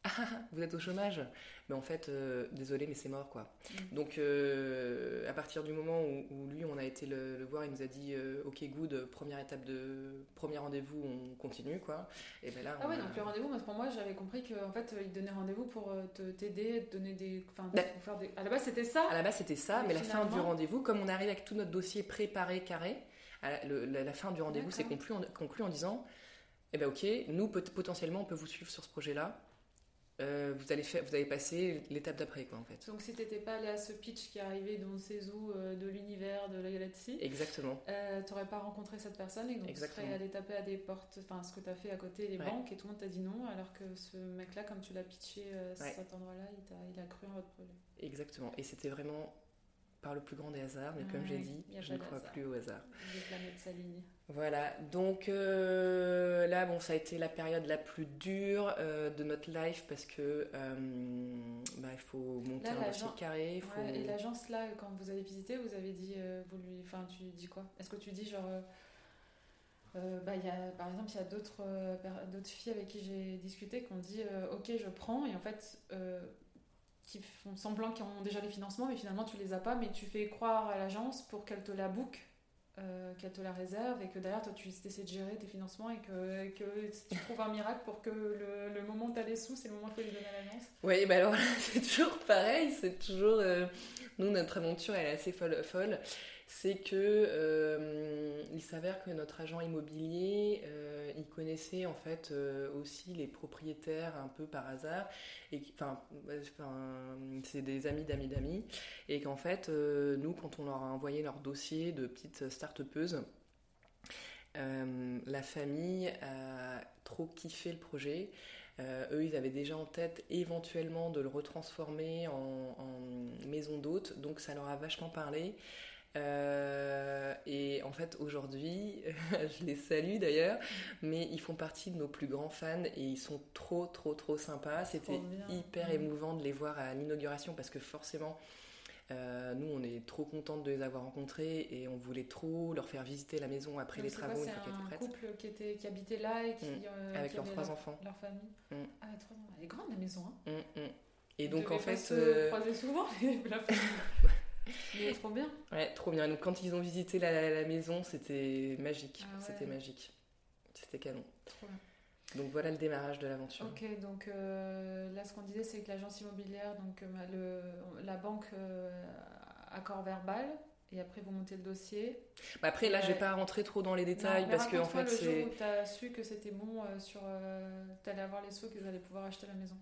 ah, vous êtes au chômage mais en fait, euh, désolé, mais c'est mort, quoi. Mm. Donc, euh, à partir du moment où, lui, on a été le, voir, il nous a dit, euh, ok, good, première étape de premier rendez-vous, on continue, quoi. Et ben là, ah ouais, donc le rendez-vous, pour moi, j'avais compris qu'en fait, il donnait rendez-vous pour t'aider, te donner des, enfin, bah, faire des. À la base, c'était ça. À la base, c'était ça, mais, la fin du rendez-vous, comme on arrive avec tout notre dossier préparé, carré, la, fin du rendez-vous, c'est conclu en, conclu en disant, eh ben ok, nous potentiellement, on peut vous suivre sur ce projet-là euh, vous, allez faire, vous allez passer l'étape d'après, quoi, en fait. Donc, si t'étais pas allé à ce pitch qui est arrivé dans ces eaux euh, de l'univers de la galaxie, exactement, euh, t'aurais pas rencontré cette personne et donc exactement. tu serais allé taper à des portes, enfin, ce que tu as fait à côté des banques et tout le monde t'a dit non, alors que ce mec-là, comme tu l'as pitché à cet endroit-là, il, il, a cru en votre projet. Exactement, et c'était vraiment par le plus grand des hasards, mais comme j'ai dit, je ne crois plus au hasard. Les planètes s'alignent. Voilà, donc euh, là, bon, ça a été la période la plus dure euh, de notre life parce que euh, bah, il faut monter un dossier carré. Faut... et l'agence là, quand vous avez visité, vous avez dit, vous lui, enfin, tu dis quoi? Est-ce que tu dis genre, bah, y a, par exemple, il y a d'autres d'autres filles avec qui j'ai discuté qui ont dit, ok, je prends, et en fait qui font semblant qu'ils ont déjà les financements, mais finalement tu les as pas, mais tu fais croire à l'agence pour qu'elle te la book, euh, qu'elle te la réserve, et que derrière toi tu essaies de gérer tes financements et que, tu trouves un miracle pour que le, moment où tu as les sous, c'est le moment où faut les donner à l'agence. Oui, bah alors c'est toujours pareil, c'est toujours. Euh, nous, notre aventure elle est assez folle. folle c'est que euh, il s'avère que notre agent immobilier, euh, il connaissait en fait euh, aussi les propriétaires un peu par hasard, enfin, c'est des amis d'amis d'amis, et qu'en fait, nous, quand on leur a envoyé leur dossier de petites start-upeuses, la famille a trop kiffé le projet. Eux, ils avaient déjà en tête éventuellement de le retransformer en, en maison d'hôte, donc ça leur a vachement parlé. Euh, et en fait, aujourd'hui, je les salue d'ailleurs, mais ils font partie de nos plus grands fans et ils sont trop, trop, trop sympas. C'était hyper émouvant de les voir à l'inauguration parce que forcément, euh, nous, on est trop contente de les avoir rencontrés et on voulait trop leur faire visiter la maison après les travaux. C'est un couple qui, était, qui habitait là et qui, mm. euh, avec leurs trois enfants. Leur famille. Mm. Ah, Elle est grande la maison. Hein. Mm, et donc en fait, se croiser souvent la famille. Mais trop bien. Ouais, trop bien. Donc quand ils ont visité la, maison, c'était magique. Ah c'était magique. C'était canon. Trop bien. Donc voilà le démarrage de l'aventure. Ok, donc euh, là ce qu'on disait c'est que l'agence immobilière, donc euh, le, la banque euh, accord verbal, et après vous montez le dossier. Bah après là je vais pas rentrer trop dans les détails parce que en fait c'est. Le jour où tu as su que c'était bon sur, tu allais avoir les sous que allez pouvoir acheter la maison.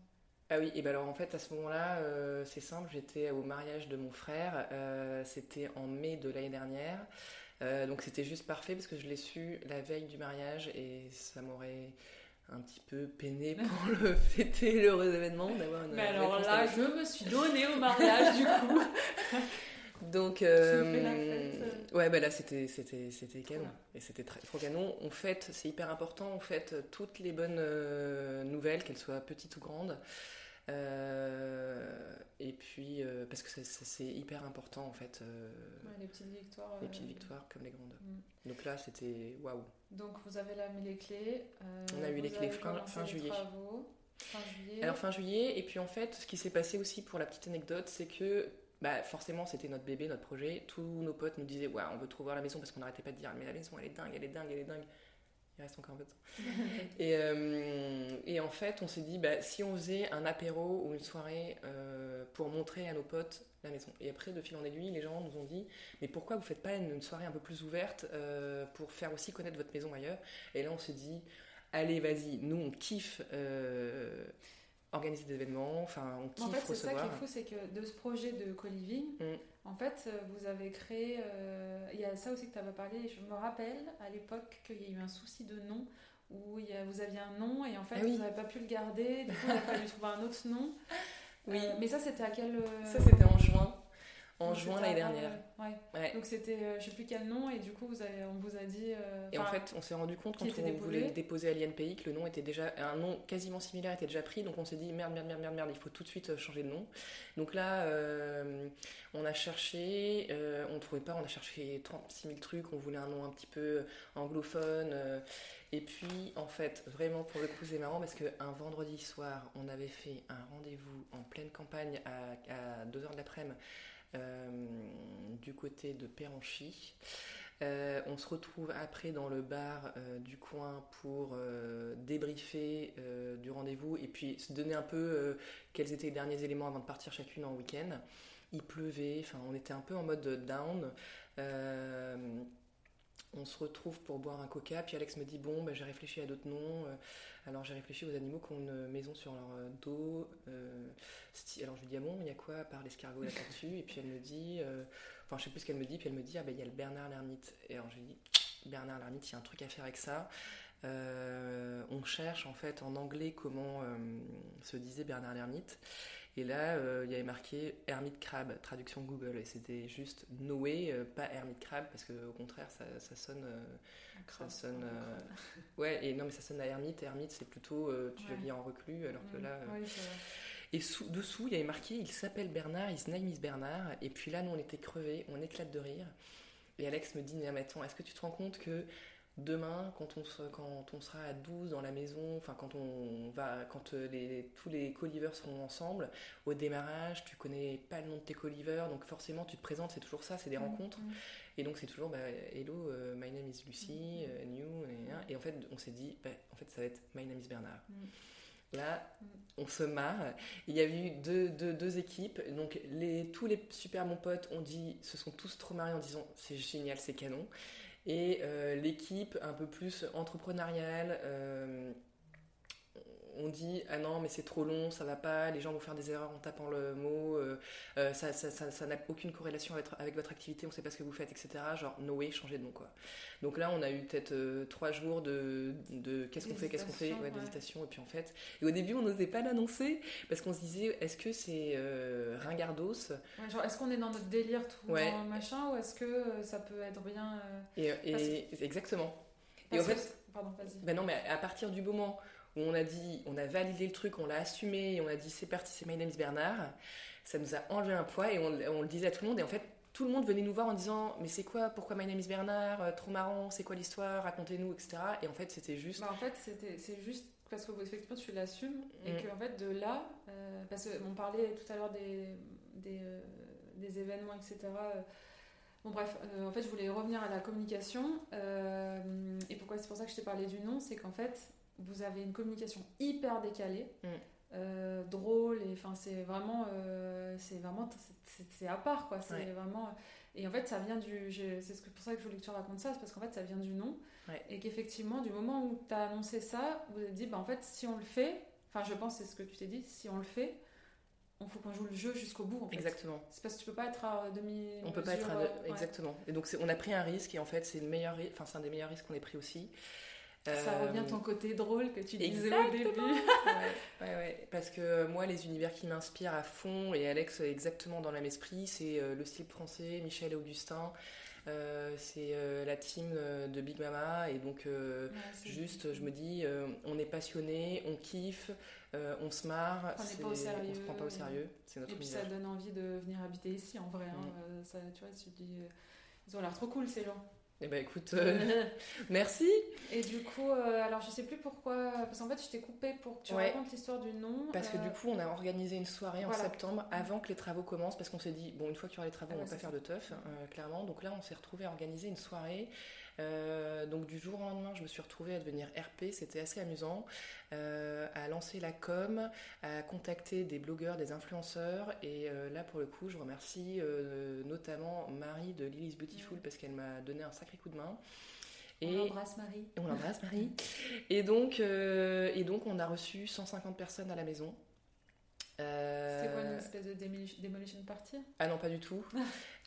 Ah oui, et ben alors en fait à ce moment-là, euh, c'est simple, j'étais au mariage de mon frère, euh, c'était en mai de l'année dernière, euh, donc c'était juste parfait parce que je l'ai su la veille du mariage et ça m'aurait un petit peu peiné pour le fêter l'heureux événement d'avoir une Mais alors là, je me suis donnée au mariage du coup. Donc, euh, ouais, bah là c'était c'était c'était canon et c'était très trop canon. On fête, c'est hyper important. On fête toutes les bonnes nouvelles, qu'elles soient petites ou grandes. Euh, et puis, euh, parce que c'est hyper important en fait. Euh, les petites victoires. Les petites victoires comme les grandes. Mm. Donc là, c'était waouh. Donc vous avez là mis les clés. On a eu les clés fin, fin juillet. fin juillet. Alors fin juillet, et puis en fait, ce qui s'est passé aussi pour la petite anecdote, c'est que bah, forcément, c'était notre bébé, notre projet. Tous nos potes nous disaient, ouais, on veut trouver la maison parce qu'on n'arrêtait pas de dire, mais la maison, elle est dingue, elle est dingue, elle est dingue. Il reste encore un peu de temps. et, euh, et, en fait, on s'est dit, bah, si on faisait un apéro ou une soirée euh, pour montrer à nos potes la maison. Et après, de fil en aiguille, les gens nous ont dit, mais pourquoi vous faites pas une, soirée un peu plus ouverte euh, pour faire aussi connaître votre maison ailleurs? Et là, on s'est dit, allez, vas-y, nous, on kiffe organiser des événements, enfin on kiffe En fait, c'est ça qui est fou, c'est que de ce projet de co-living, mm. En fait, euh, vous avez créé, euh, il y a ça aussi que tu avais parlé, je me rappelle à l'époque qu'il y a eu un souci de nom, où il y a, vous aviez un nom et en fait ah vous n'avez pas pu le garder, du coup il a fallu trouver un autre nom. Oui. Euh, mais ça c'était à quel... Ça c'était en juin en juin l'année dernière. ouais. Donc c'était, euh, je sais plus quel nom, et du coup vous avez, on vous a dit. Euh, et en fait, on s'est rendu compte quand on voulait déposer à l'INPI que le nom était déjà, un nom quasiment similaire était déjà pris, donc on s'est dit merde, merde, merde, merde, merde, il faut tout de suite euh, changer de nom. Donc là, on a cherché, on ne trouvait pas, on a cherché 36 000 trucs, on voulait un nom un petit peu anglophone. Et puis, en fait, vraiment, pour le coup, c'est marrant parce qu'un vendredi soir, on avait fait un rendez-vous en pleine campagne à, à 2h de l'après-midi euh, du côté de Péranchy. Euh, on se retrouve après dans le bar euh, du coin pour débriefer du rendez-vous et puis se donner un peu quels étaient les derniers éléments avant de partir chacune en week-end. Il pleuvait, on était un peu en mode down. On se retrouve pour boire un coca, puis Alex me dit bon, ben, j'ai réfléchi à d'autres noms. Alors j'ai réfléchi aux animaux qui ont une maison sur leur euh, dos. Euh, alors je lui dis ah bon, il y a quoi par l'escargot et la tortue? Et puis elle me dit, euh, enfin je sais plus ce qu'elle me dit, puis elle me dit ah ben il y a le Bernard l'ermite. Et alors je lui dis Bernard l'ermite, il y a un truc à faire avec ça. on cherche en fait en anglais comment se disait Bernard l'ermite. Et là, il y avait marqué Hermite Crab, traduction Google. Et c'était juste Noé, pas Hermite Crab, parce qu'au contraire, ça, ça sonne ça sonne. Euh, ouais, et non, mais ça sonne à ermite. Ermite, c'est plutôt euh, tu vis en reclus, alors que là. Euh, et sous, dessous, il y avait marqué il s'appelle Bernard, il se name Bernard. Et puis là, nous, on était crevés, on éclate de rire. Et Alex me dit mais attends, est-ce que tu te rends compte que demain, quand on, quand on sera à 12 dans la maison, enfin quand on va, quand les, tous les co-livers seront ensemble, au démarrage, tu connais pas le nom de tes co-livers, donc forcément tu te présentes, c'est toujours ça, c'est des mmh, rencontres. Mmh. Et donc c'est toujours bah, Hello, euh, my name is Lucy, mm. euh, new, et, et, en fait on s'est dit, bah, en fait ça va être My name is Bernard. Mm. Là, mm. on se marre. Il y a eu deux, deux, deux, équipes. Donc, les, tous les super bons potes ont dit, se sont tous trop marrés en disant c'est génial, c'est canon. Et euh, l'équipe un peu plus entrepreneuriale, on dit ah non mais c'est trop long, ça va pas, les gens vont faire des erreurs en tapant le mot, euh, euh, ça ça, ça, ça n'a aucune corrélation avec, avec, votre activité, on sait pas ce que vous faites, etc. Genre no way, changez de nom quoi. Donc là on a eu peut-être euh, trois jours de, de qu'est-ce qu'on fait, qu'est-ce qu'on fait, ouais, ouais. d'hésitation et puis en fait, et au début on n'osait pas l'annoncer parce qu'on se disait est-ce que c'est euh, ringardos? Ouais, genre, est-ce qu'on est dans notre délire tout Ouais. dans machin ou est-ce que ça peut être bien. et, et- Parce exactement. Et en que- fait, Pardon, vas-y. Ben non, mais à partir du moment où on a dit, on a validé le truc, on l'a assumé, et on a dit c'est parti, c'est My Name is Bernard, ça nous a enlevé un poids et on, on le disait à tout le monde. Et en fait, tout le monde venait nous voir en disant mais c'est quoi, pourquoi My Name is Bernard, Euh, trop marrant, c'est quoi l'histoire, racontez-nous, etc. Et en fait, c'était juste. Bah, en fait, c'était- c'est juste parce que effectivement tu l'assumes et Mm. que en fait de là, euh, parce qu'on parlait tout à l'heure des, des, euh, des événements, etc. Bon bref, euh, en fait je voulais revenir à la communication euh, et pourquoi c'est pour ça que je t'ai parlé du nom, c'est qu'en fait vous avez une communication hyper décalée, Mm. euh, drôle et enfin c'est vraiment euh, c'est vraiment c'est- à part quoi, c'est Ouais. vraiment et en fait ça vient du c'est pour ça que je voulais que tu racontes ça, c'est parce qu'en fait ça vient du nom Ouais. et qu'effectivement du moment où tu as annoncé ça, vous avez dit bah en fait si on le fait, enfin je pense que c'est ce que tu t'es dit, si on le fait, on faut qu'on joue le jeu jusqu'au bout en fait. Exactement. C'est parce que tu peux pas être à demi On peut pas être à- ouais. exactement. Et donc on a pris un risque et en fait c'est le meilleur, enfin c'est un des meilleurs risques qu'on ait pris aussi. Ça Euh, revient ton côté drôle que tu disais au Exactement. début. ouais, ouais, ouais. Parce que euh, moi, les univers qui m'inspirent à fond, et Alex est exactement dans le même esprit, c'est euh, le slip français, Michel et Augustin, euh, c'est euh, la team euh, de Big Mama, et donc euh, Ouais, juste, je me dis, euh, on est passionné, on kiffe, euh, on se marre, pas au on se sérieux. prend pas au sérieux, c'est Et puis ça donne envie de venir habiter ici en vrai. hein. Mm. Euh, ça, tu vois, tu dis, euh, ils ont l'air trop cool ces gens. Eh ben écoute, euh, merci. Et du coup, euh, alors je sais plus pourquoi, parce qu'en fait je t'ai coupé pour que tu Ouais. racontes l'histoire du nom. Parce que euh, du coup, on a organisé une soirée en septembre avant que les travaux commencent, parce qu'on s'est dit, bon, une fois qu'il y aura les travaux, Ah on ouais, va pas faire de teuf, euh, clairement. Donc là, on s'est retrouvé à organiser une soirée. Euh, donc du jour au lendemain, je me suis retrouvée à devenir RP, c'était assez amusant, euh, à lancer la com, à contacter des blogueurs, des influenceurs. Et euh, là, pour le coup, je remercie notamment Marie de Lily's Beautiful, parce qu'elle m'a donné un sacré coup de main. on Et embrasse Marie. on l'embrasse, Marie. Et donc, euh, et donc, on a reçu 150 personnes à la maison. Euh, C'était quoi une espèce de démoli- demolition party? Ah non, pas du tout.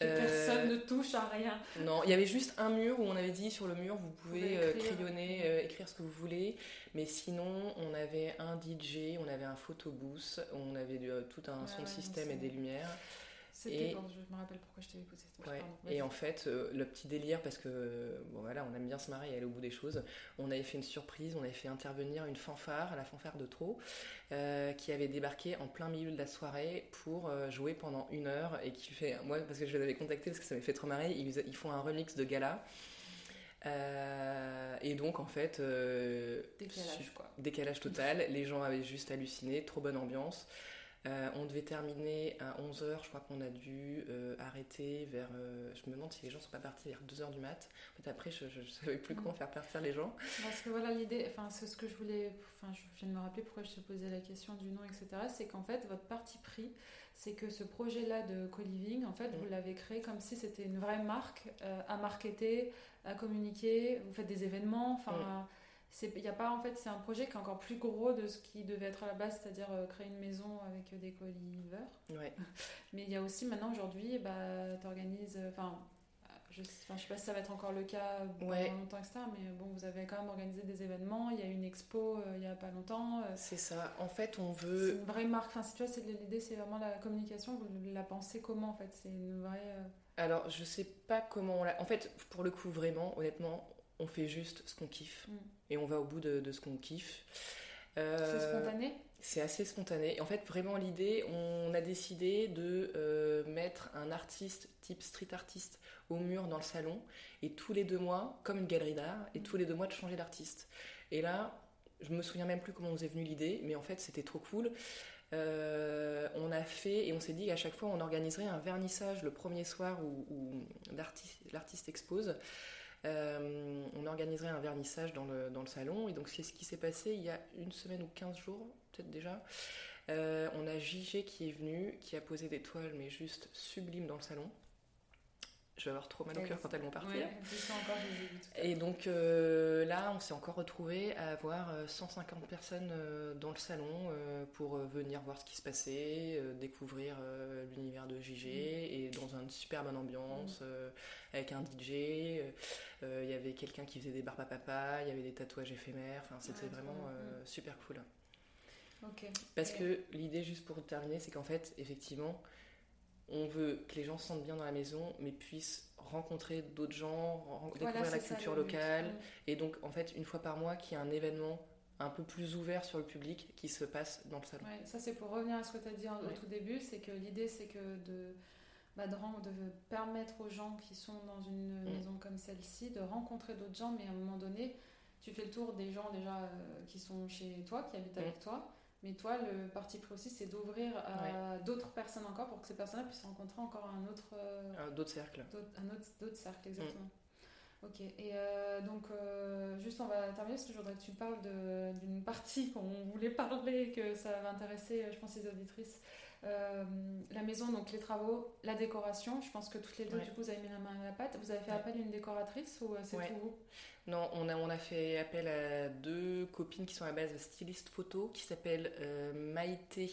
Euh, personne ne touche à rien. Non, il y avait juste un mur où on avait dit sur le mur, vous pouvez pouvez euh, écrire. crayonner, euh, écrire ce que vous voulez. Mais sinon, on avait un DJ, on avait un photobooth, on avait tout un Ouais, son système et des lumières. C'était Et- je me rappelle pourquoi je t'ai écouté. Ouais. Pardon, Et en fait, euh, le petit délire, parce que bon voilà, on aime bien se marrer et aller au bout des choses. On avait fait une surprise, on avait fait intervenir une fanfare, la fanfare de trop, euh, qui avait débarqué en plein milieu de la soirée pour euh, jouer pendant une heure et qui fait, moi parce que je les avais contactés parce que ça m'avait fait trop marrer, ils, ils font un remix de gala. Euh, et donc en fait, euh, Décalage su- quoi. décalage total, les gens avaient juste halluciné, trop bonne ambiance. Euh, on devait terminer à 11h, je crois qu'on a dû euh, arrêter vers... euh, je me demande si les gens sont pas partis vers 2h du mat. En fait, après, je ne savais plus comment faire partir les gens. Parce que voilà l'idée, enfin c'est ce que je voulais, enfin je viens de me rappeler pourquoi je te posais la question du nom, etc. C'est qu'en fait votre parti pris, c'est que ce projet-là de co-living, en fait vous Mm. l'avez créé comme si c'était une vraie marque à marketer, à communiquer, vous faites des événements, enfin c'est, il y a pas en fait c'est un projet qui est encore plus gros de ce qui devait être à la base, c'est-à-dire euh, créer une maison avec des co-livers. Ouais. Mais il y a aussi maintenant aujourd'hui, bah, tu organises, enfin, je, enfin, je sais pas si ça va être encore le cas pendant Ouais. longtemps, etc. Mais bon, vous avez quand même organisé des événements. Il y a eu une expo euh, il y a pas longtemps. euh, C'est ça. En fait, on c'est veut... une vraie marque. Enfin, si tu vois, c'est l'idée, c'est vraiment la communication. Vous la pensez comment en fait? C'est une vraie. euh, Alors, je sais pas comment on l'a... En fait, pour le coup, vraiment, honnêtement, on fait juste ce qu'on kiffe. Mm. Et on va au bout de, de ce qu'on kiffe. C'est Euh, spontané. C'est assez spontané. Et En fait, vraiment, l'idée, on a décidé de euh, mettre un artiste type street artiste au mur dans le salon, et tous les deux mois, comme une galerie d'art, et tous les deux mois de changer d'artiste. Et là, je me souviens même plus comment nous est venue l'idée, mais en fait, c'était trop cool. Euh, on a fait, et on s'est dit qu'à chaque fois, on organiserait un vernissage le premier soir où, l'artiste expose. Euh, on organiserait un vernissage dans le, dans le salon. Et donc, c'est ce qui s'est passé il y a une semaine ou 15 jours, peut-être déjà. Euh, on a JG qui est venu, qui a posé des toiles, mais juste sublimes dans le salon. Je vais avoir trop mal au cœur quand elles vont partir. Ouais, c'est ça encore, je les ai vus tout à Et donc euh, là, on s'est encore retrouvé à avoir euh, 150 personnes euh, dans le salon euh, pour euh, venir voir ce qui se passait, euh, découvrir euh, l'univers de JG et dans une super bonne ambiance euh, avec un DJ. euh, euh, Il y avait quelqu'un qui faisait des barbes à papa, il y avait des tatouages éphémères. Enfin, c'était vraiment euh, super cool. Parce Et- que l'idée, juste pour terminer, c'est qu'en fait, effectivement, on veut que les gens se sentent bien dans la maison, mais puissent rencontrer d'autres gens, Voilà, découvrir la ça, culture but. locale. Et donc, en fait, une fois par mois, qu'il y a un événement un peu plus ouvert sur le public qui se passe dans le salon. Ouais, ça c'est pour revenir à ce que tu as dit au Ouais. tout début, c'est que l'idée c'est que de, bah, de permettre aux gens qui sont dans une Mm. maison comme celle-ci de rencontrer d'autres gens, mais à un moment donné, tu fais le tour des gens déjà euh, qui sont chez toi, qui habitent Mm. avec toi, mais toi le parti pris aussi c'est d'ouvrir à d'autres personnes encore pour que ces personnes-là puissent rencontrer encore un autre, euh, D'autres cercles. un autre, d'autres cercles, exactement. Ok, et euh, donc euh, juste on va terminer parce que je voudrais que tu parles de- d'une partie qu'on voulait parler, que ça va intéresser, je pense, les auditrices. Euh, la maison, donc les travaux, la décoration. Je pense que toutes les deux, Ouais. du coup, vous avez mis la main à la pâte. Vous avez fait Ouais. appel à une décoratrice ou euh, c'est Ouais. tout vous? Non, on a, on a fait appel à deux copines qui sont à la base stylistes photo, qui s'appellent euh, Maïté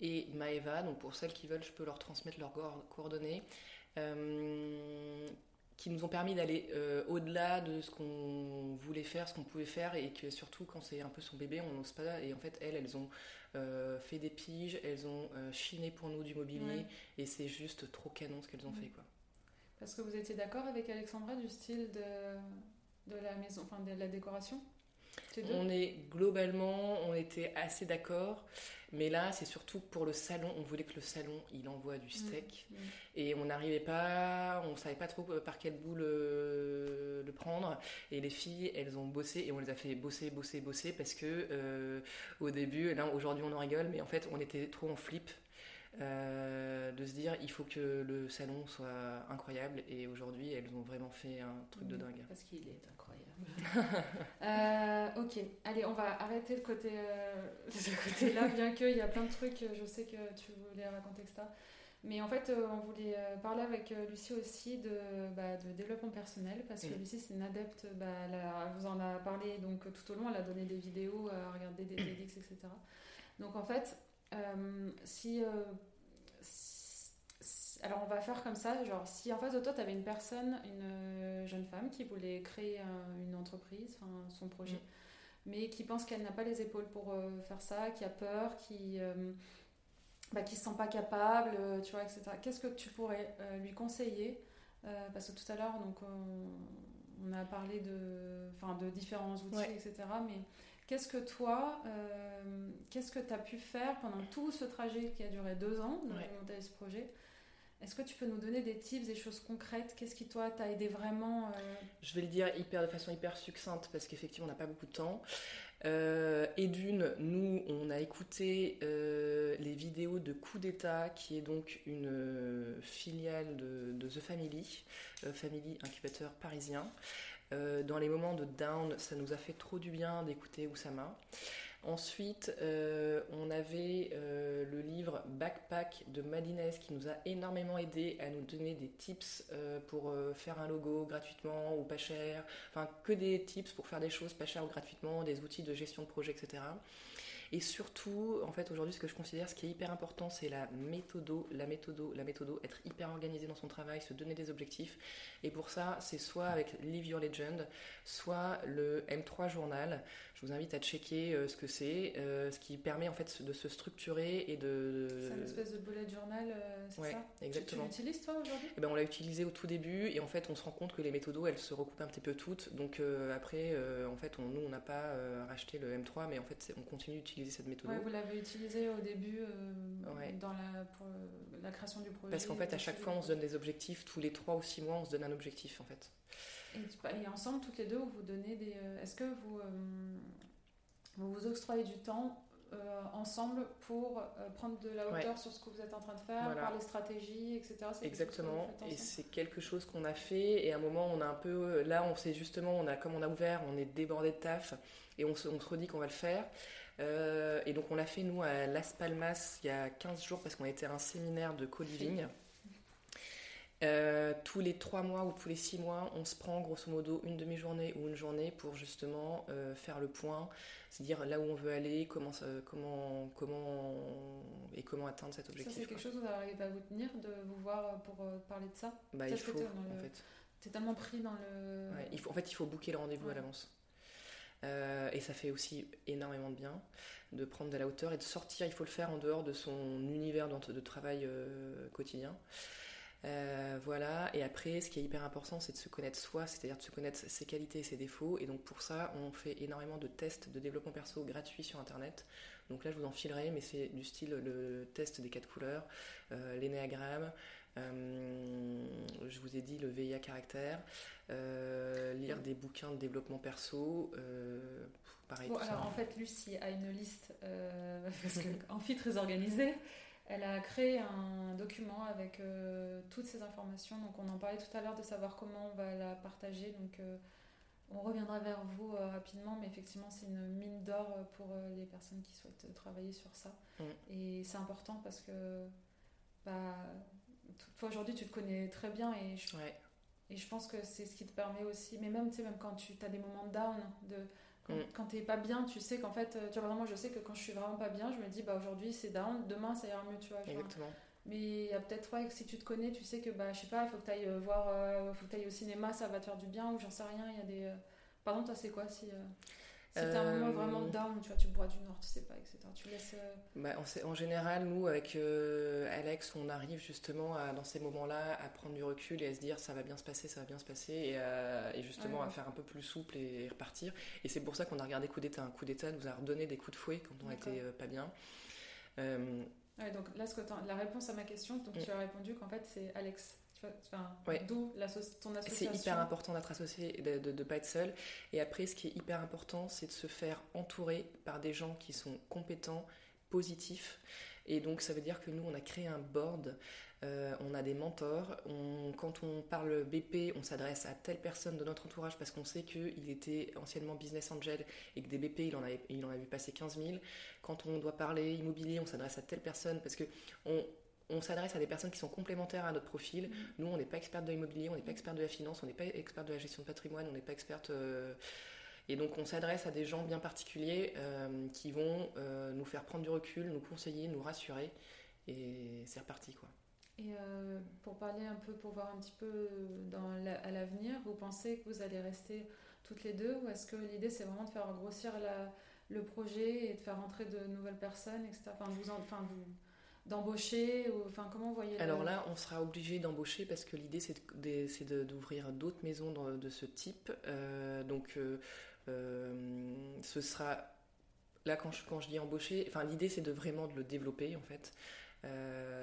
et Maeva. Donc pour celles qui veulent, je peux leur transmettre leurs co- coordonnées. Euh, qui nous ont permis d'aller euh, au-delà de ce qu'on voulait faire, ce qu'on pouvait faire, et que surtout quand c'est un peu son bébé, on n'ose pas. Et en fait, elles, elles ont euh, fait des piges, elles ont euh, chiné pour nous du mobilier, Ouais. et c'est juste trop canon ce qu'elles ont Mm. fait. Quoi. Parce que vous étiez d'accord avec Alexandra du style de, de la maison, enfin de la décoration? On est globalement, on était assez d'accord, mais là c'est surtout pour le salon, on voulait que le salon il envoie du steak Mm. et on n'arrivait pas, on savait pas trop par quel bout le, le prendre et les filles elles ont bossé et on les a fait bosser, bosser, bosser parce que euh, au début, là aujourd'hui on en rigole, mais en fait on était trop en flip. euh, de se dire il faut que le salon soit incroyable et aujourd'hui elles ont vraiment fait un truc de Mm. dingue. Parce qu'il est incroyable. Euh, ok, allez, on va arrêter le côté, euh, ce côté-là, bien qu'il y a plein de trucs, euh, je sais que tu voulais raconter, etc. Mais en fait, euh, on voulait parler avec Lucie aussi de, bah, de développement personnel, parce que Mm. Lucie, c'est une adepte, bah, elle, a- elle vous en a parlé donc, tout au long, elle a donné des vidéos, à regarder des TEDx, etc. Donc en fait, euh, si- Alors on va faire comme ça, genre si en face de toi tu avais une personne, une euh, jeune femme qui voulait créer un- une entreprise, enfin son projet, Mm. mais qui pense qu'elle n'a pas les épaules pour euh, faire ça, qui a peur, qui euh, bah, qui se sent pas capable, tu vois, etc. Qu'est-ce que tu pourrais lui conseiller Parce que tout à l'heure, donc on, on a parlé de, enfin, de différents outils, Ouais. etc. Mais qu'est-ce que toi, euh, qu'est-ce que tu as pu faire pendant tout ce trajet qui a duré deux ans de Ouais. monter ce projet Est-ce que tu peux nous donner des tips, des choses concrètes? Qu'est-ce qui, toi, t'a aidé vraiment euh, Je vais le dire hyper, de façon hyper succincte parce qu'effectivement on n'a pas beaucoup de temps. Euh, et d'une, nous on a écouté euh, les vidéos de Coup d'État qui est donc une filiale de, The Family, Family incubateur parisien. Dans les moments de down, ça nous a fait trop du bien d'écouter Oussama. Ensuite, euh, on avait euh, le livre Backpack de Madinez qui nous a énormément aidé à nous donner des tips euh, pour faire un logo gratuitement ou pas cher. Enfin, que des tips pour faire des choses pas chères ou gratuitement, des outils de gestion de projet, etc. Et surtout, en fait, aujourd'hui, ce que je considère, ce qui est hyper important, c'est la méthodo, la méthodo, la méthodo, être hyper organisé dans son travail, se donner des objectifs. Et pour ça, c'est soit avec Live Your Legend, soit le M3 Journal. Je vous invite à checker euh, ce que c'est, euh, ce qui permet en fait de se structurer et de. C'est une espèce de bullet journal, euh, c'est Ouais, ça exactement. Tu, tu l'utilises toi aujourd'hui? Eh ben, on l'a utilisé au tout début et en fait on se rend compte que les méthodos elles se recoupent un petit peu toutes donc après en fait on, nous on n'a pas racheté le M3 mais en fait on continue d'utiliser cette méthode Ouais, vous l'avez utilisé au début Ouais. dans la, pour la création du projet. parce qu'en fait à chaque fois on se donne des objectifs tous les 3 ou 6 mois on se donne un objectif en fait Et, ensemble, toutes les deux, vous vous donnez des. euh, Est-ce que vous, euh, vous vous octroyez du temps euh, ensemble pour euh, prendre de la hauteur sur ce que vous êtes en train de faire, Voilà. parler stratégie, etc. Exactement, et c'est quelque chose qu'on a fait. Et à un moment, on a un peu. Là, on sait justement, on a, comme on a ouvert, on est débordé de taf, et on se, on se redit qu'on va le faire. Euh, et donc, on l'a fait, nous, à Las Palmas, il y a 15 jours, parce qu'on était à un séminaire de co-living. Euh, tous les trois mois ou tous les six mois, on se prend grosso modo une demi-journée ou une journée pour justement euh, faire le point, c'est dire là où on veut aller, comment, comment, comment et comment atteindre cet objectif. Ça c'est quelque chose où vous arrivez à vous tenir de vous voir pour parler de ça? Bah, il faut en fait. T'es tellement pris dans le. il faut, en fait, il faut booker le rendez-vous à l'avance. et ça fait aussi énormément de bien de prendre de la hauteur et de sortir. Il faut le faire en dehors de son univers de, travail quotidien. Euh, voilà, et après, ce qui est hyper important, c'est de se connaître soi, c'est-à-dire de se connaître ses qualités et ses défaux. Et donc, pour ça, on fait énormément de tests de développement perso gratuits sur internet. Donc là, je vous en filerai, mais c'est du style le test des quatre couleurs, euh, l'énéagramme, euh, je vous ai dit le VIA caractère, lire des bouquins de développement perso, pareil. Bon, alors en fait, Lucie a une liste, parce qu'en fit très organisée. Elle a créé un document avec euh, toutes ces informations. Donc, on en parlait tout à l'heure de savoir comment on va la partager. Donc, euh, on reviendra vers vous euh, rapidement, mais effectivement, c'est une mine d'or pour les personnes qui souhaitent travailler sur ça. Et c'est important parce que bah, toi, aujourd'hui, tu te connais très bien et je, et je pense que c'est ce qui te permet aussi, mais même, même quand tu as des moments de down, de quand, mm. tu n'es pas bien, tu sais qu'en fait, tu vois, vraiment, je sais que quand je suis vraiment pas bien, je me dis, bah aujourd'hui c'est down, demain ça ira mieux, tu vois. Exactement. Mais il y a peut-être, ouais, que si tu te connais, tu sais que, bah, je sais pas, il faut que tu ailles euh, voir, euh, faut que tu au cinéma, ça va te faire du bien, ou j'en sais rien, il y a des. Euh, par exemple, toi, c'est quoi si. C'était un moment vraiment euh, down, tu vois, tu bois du nord, tu sais pas, etc. Tu laisses. Euh, bah, en, général, nous, avec euh, Alex, on arrive justement à, dans ces moments-là à prendre du recul et à se dire ça va bien se passer, ça va bien se passer, et, justement à faire un peu plus souple et, repartir. Et c'est pour ça qu'on a regardé Coup d'État. Un coup d'État nous a redonné des coups de fouet quand on était pas bien. donc là, ce que la réponse à ma question, donc tu as répondu qu'en fait c'est Alex D'où ton association. C'est hyper important d'être associé, de ne pas être seul. Et après, ce qui est hyper important, c'est de se faire entourer par des gens qui sont compétents, positifs. Et donc, ça veut dire que nous, on a créé un board. Euh, on a des mentors. quand on parle BP, on s'adresse à telle personne de notre entourage parce qu'on sait qu'il était anciennement business angel et que des BP, il en, avait, il en a vu passer 15 000. Quand on doit parler immobilier, on s'adresse à telle personne parce que on, on s'adresse à des personnes qui sont complémentaires à notre profil. Mm. Nous, on n'est pas experte de l'immobilier, on n'est pas expert de la finance, on n'est pas expert de la gestion de patrimoine, on n'est pas experte. Euh, et donc, on s'adresse à des gens bien particuliers euh, qui vont euh, nous faire prendre du recul, nous conseiller, nous rassurer. Et c'est reparti, quoi. Et pour parler un peu, pour voir un petit peu dans à l'avenir, vous pensez que vous allez rester toutes les deux ou est-ce que l'idée c'est vraiment de faire grossir le projet et de faire entrer de nouvelles personnes, etc. Enfin, vous, enfin, vous, d'embaucher ou enfin comment vous voyez Alors là, on sera obligé d'embaucher parce que l'idée c'est d'ouvrir d'autres maisons de ce type. Euh, donc euh, euh, ce sera là quand je, quand je dis embaucher, enfin l'idée c'est de vraiment de le développer en fait.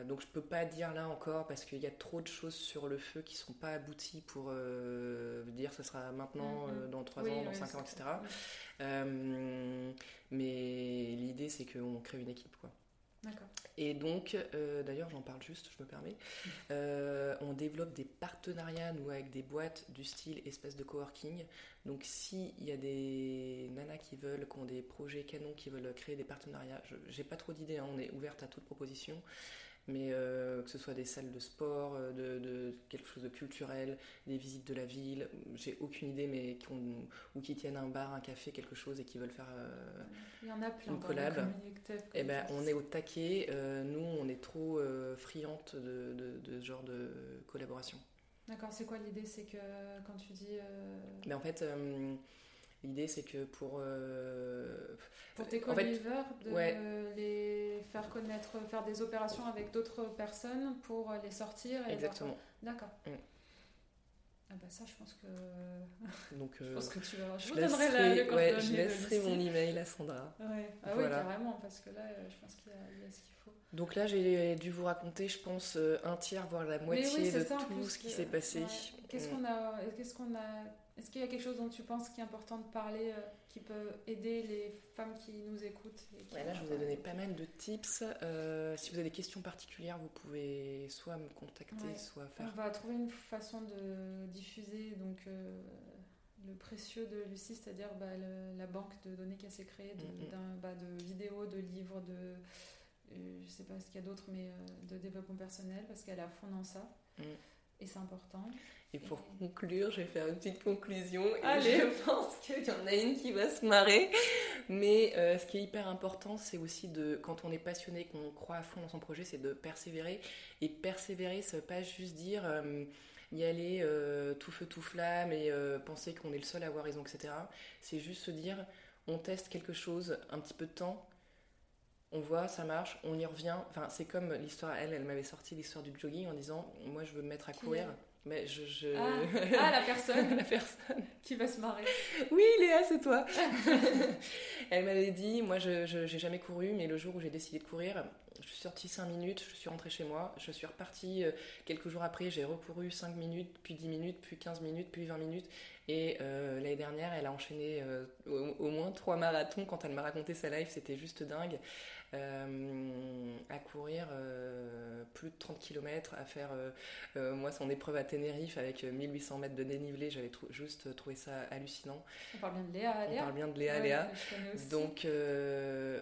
donc je peux pas dire là encore parce qu'il y a trop de choses sur le feu qui sont pas abouties pour dire ce sera maintenant, mm-hmm. dans 3 ans, dans 5 ans, etc. mais l'idée c'est qu'on crée une équipe quoi. Et donc, euh, d'ailleurs, j'en parle juste, je me permets. Euh, on développe des partenariats, nous, avec des boîtes du style espèce de coworking. Donc, s'il y a des nanas qui veulent, qui ont des projets canons, qui veulent créer des partenariats, j'ai pas trop d'idées, hein, on est ouverte à toute proposition mais euh, que ce soit des salles de sport, euh, de, quelque chose de culturel, des visites de la ville, j'ai aucune idée, mais qui ont, ou qui tiennent un bar, un café, quelque chose et qui veulent faire euh, Il y en a plein une collab. Eh ben, on est au taquet. nous, on est trop friantes de, de, ce genre de collaboration. D'accord. C'est quoi l'idée? C'est que quand tu dis. Mais ben, en fait L'idée, c'est que pour. Euh, pour tes co de les faire connaître, faire des opérations avec d'autres personnes pour les sortir. Et Exactement. D'accord. Mm. Ah bah ça, je pense que. Donc, je pense que tu vas. Je, je vous donnerai la, ouais, Je laisserai mon email à Sandra. Ouais. Ah oui, carrément, parce que là, je pense qu'il y, a ce qu'il faut. Donc là, j'ai dû vous raconter, je pense, euh, un tiers, voire la moitié de tout ce qui s'est passé. Qu'est-ce mm. qu'on a, qu'est-ce qu'on a est-ce qu'il y a quelque chose dont tu penses qui est important de parler, euh, qui peut aider les femmes qui nous écoutent Là, je vous ai donné pas mal de tips. Euh, si vous avez des questions particulières, vous pouvez soit me contacter, soit faire. On va trouver une façon de diffuser donc euh, le précieux de Lucie, c'est-à-dire bah, la banque de données qu'elle s'est créée, de, mm, mm. bah, de vidéos, de livres, de je sais pas ce qu'il y a d'autre, mais de développement personnel, parce qu'elle est à fond dans ça. Mm. Et c'est important. Et pour conclure, je vais faire une petite conclusion. Et Allez. je pense qu'il y en a une qui va se marrer. Mais euh, ce qui est hyper important, c'est aussi de, quand on est passionné, qu'on croit à fond dans son projet, c'est de persévérer. Et persévérer, ça veut pas juste dire euh, y aller euh, tout feu, tout flamme et penser qu'on est le seul à avoir raison, etc. C'est juste se dire, on teste quelque chose un petit peu de temps. On voit, ça marche, on y revient. Enfin, c'est comme l'histoire, elle, elle m'avait sorti l'histoire du jogging en disant, moi je veux me mettre à courir. Mais je, je... Ah, ah, la personne la personne. qui va se marrer. Oui, Léa, c'est toi. Elle m'avait dit, moi, je je- j'ai jamais couru, mais le jour où j'ai décidé de courir, je suis sortie 5 minutes, je suis rentrée chez moi, je suis repartie euh, quelques jours après, j'ai recouru 5 minutes, puis 10 minutes, puis 15 minutes, puis 20 minutes. Et euh, l'année dernière, elle a enchaîné euh, au, au moins 3 marathons. Quand elle m'a raconté sa life, c'était juste dingue. Euh, à courir plus de 30 km, à faire, moi, son épreuve à Tenerife avec euh, 1800 mètres de dénivelé, j'avais trou- juste trouvé ça hallucinant. On parle bien de Léa. On Léa. parle bien de Léa, Ouais, Léa. Donc,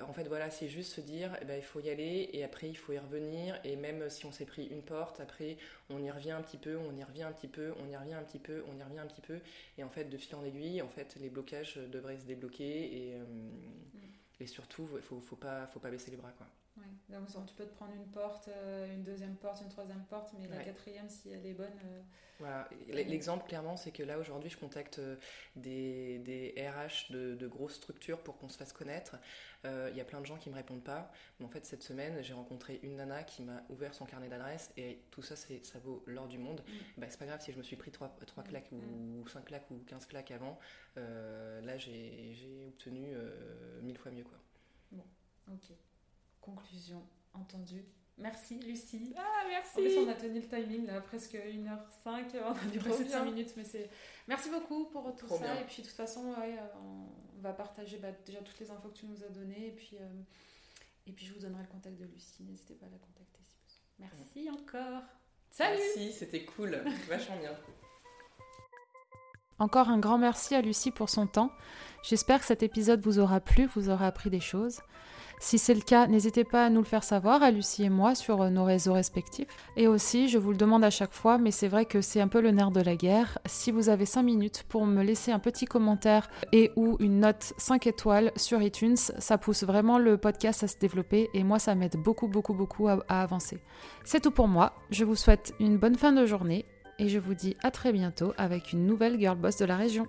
en fait, voilà, c'est juste se dire, eh ben, il faut y aller, et après, il faut y revenir, et même si on s'est pris une porte, après, on y revient un petit peu, on y revient un petit peu, on y revient un petit peu, on y revient un petit peu, et en fait, de fil en aiguille, en fait, les blocages devraient se débloquer, et, euh, et surtout, il faut, faut, pas, faut pas baisser les bras, quoi. Ouais. Donc, tu peux te prendre une porte, euh, une deuxième porte, une troisième porte, mais la Ouais. quatrième, si elle est bonne. euh, Voilà. L- L'exemple, clairement, c'est que là, aujourd'hui, je contacte euh, des, des RH de, de grosses structures pour qu'on se fasse connaître. Euh, Il y a plein de gens qui me répondent pas. Mais en fait, cette semaine, j'ai rencontré une nana qui m'a ouvert son carnet d'adresses et tout ça, ça vaut l'or du monde. Mm. Bah, c'est pas grave si je me suis pris trois, trois Mm. claques ou cinq claques ou 15 claques avant. Euh, là, j'ai obtenu mille fois mieux, quoi. Ok. Conclusion entendue. Merci Lucie. Ah, En plus, on a tenu le timing là, presque 1h05. On a dû Trop passer bien. 5 minutes, mais c'est. Merci beaucoup pour tout Trop ça. bien. Et puis, de toute façon, ouais, euh, on va partager bah, déjà toutes les infos que tu nous as données. Et puis, euh, et puis je vous donnerai le contact de Lucie. N'hésitez pas à la contacter si besoin. Merci encore. Salut Merci, c'était cool. Vachement bien. Encore un grand merci à Lucie pour son temps. J'espère que cet épisode vous aura plu, vous aura appris des choses. Si c'est le cas, n'hésitez pas à nous le faire savoir, à Lucie et moi, sur euh, nos réseaux respectifs. Et aussi, je vous le demande à chaque fois, mais c'est vrai que c'est un peu le nerf de la guerre. Si vous avez 5 minutes pour me laisser un petit commentaire et ou une note 5 étoiles sur iTunes, ça pousse vraiment le podcast à se développer et moi, ça m'aide beaucoup, beaucoup, beaucoup à, à avancer. C'est tout pour moi. Je vous souhaite une bonne fin de journée et je vous dis à très bientôt avec une nouvelle Girl Boss de la région.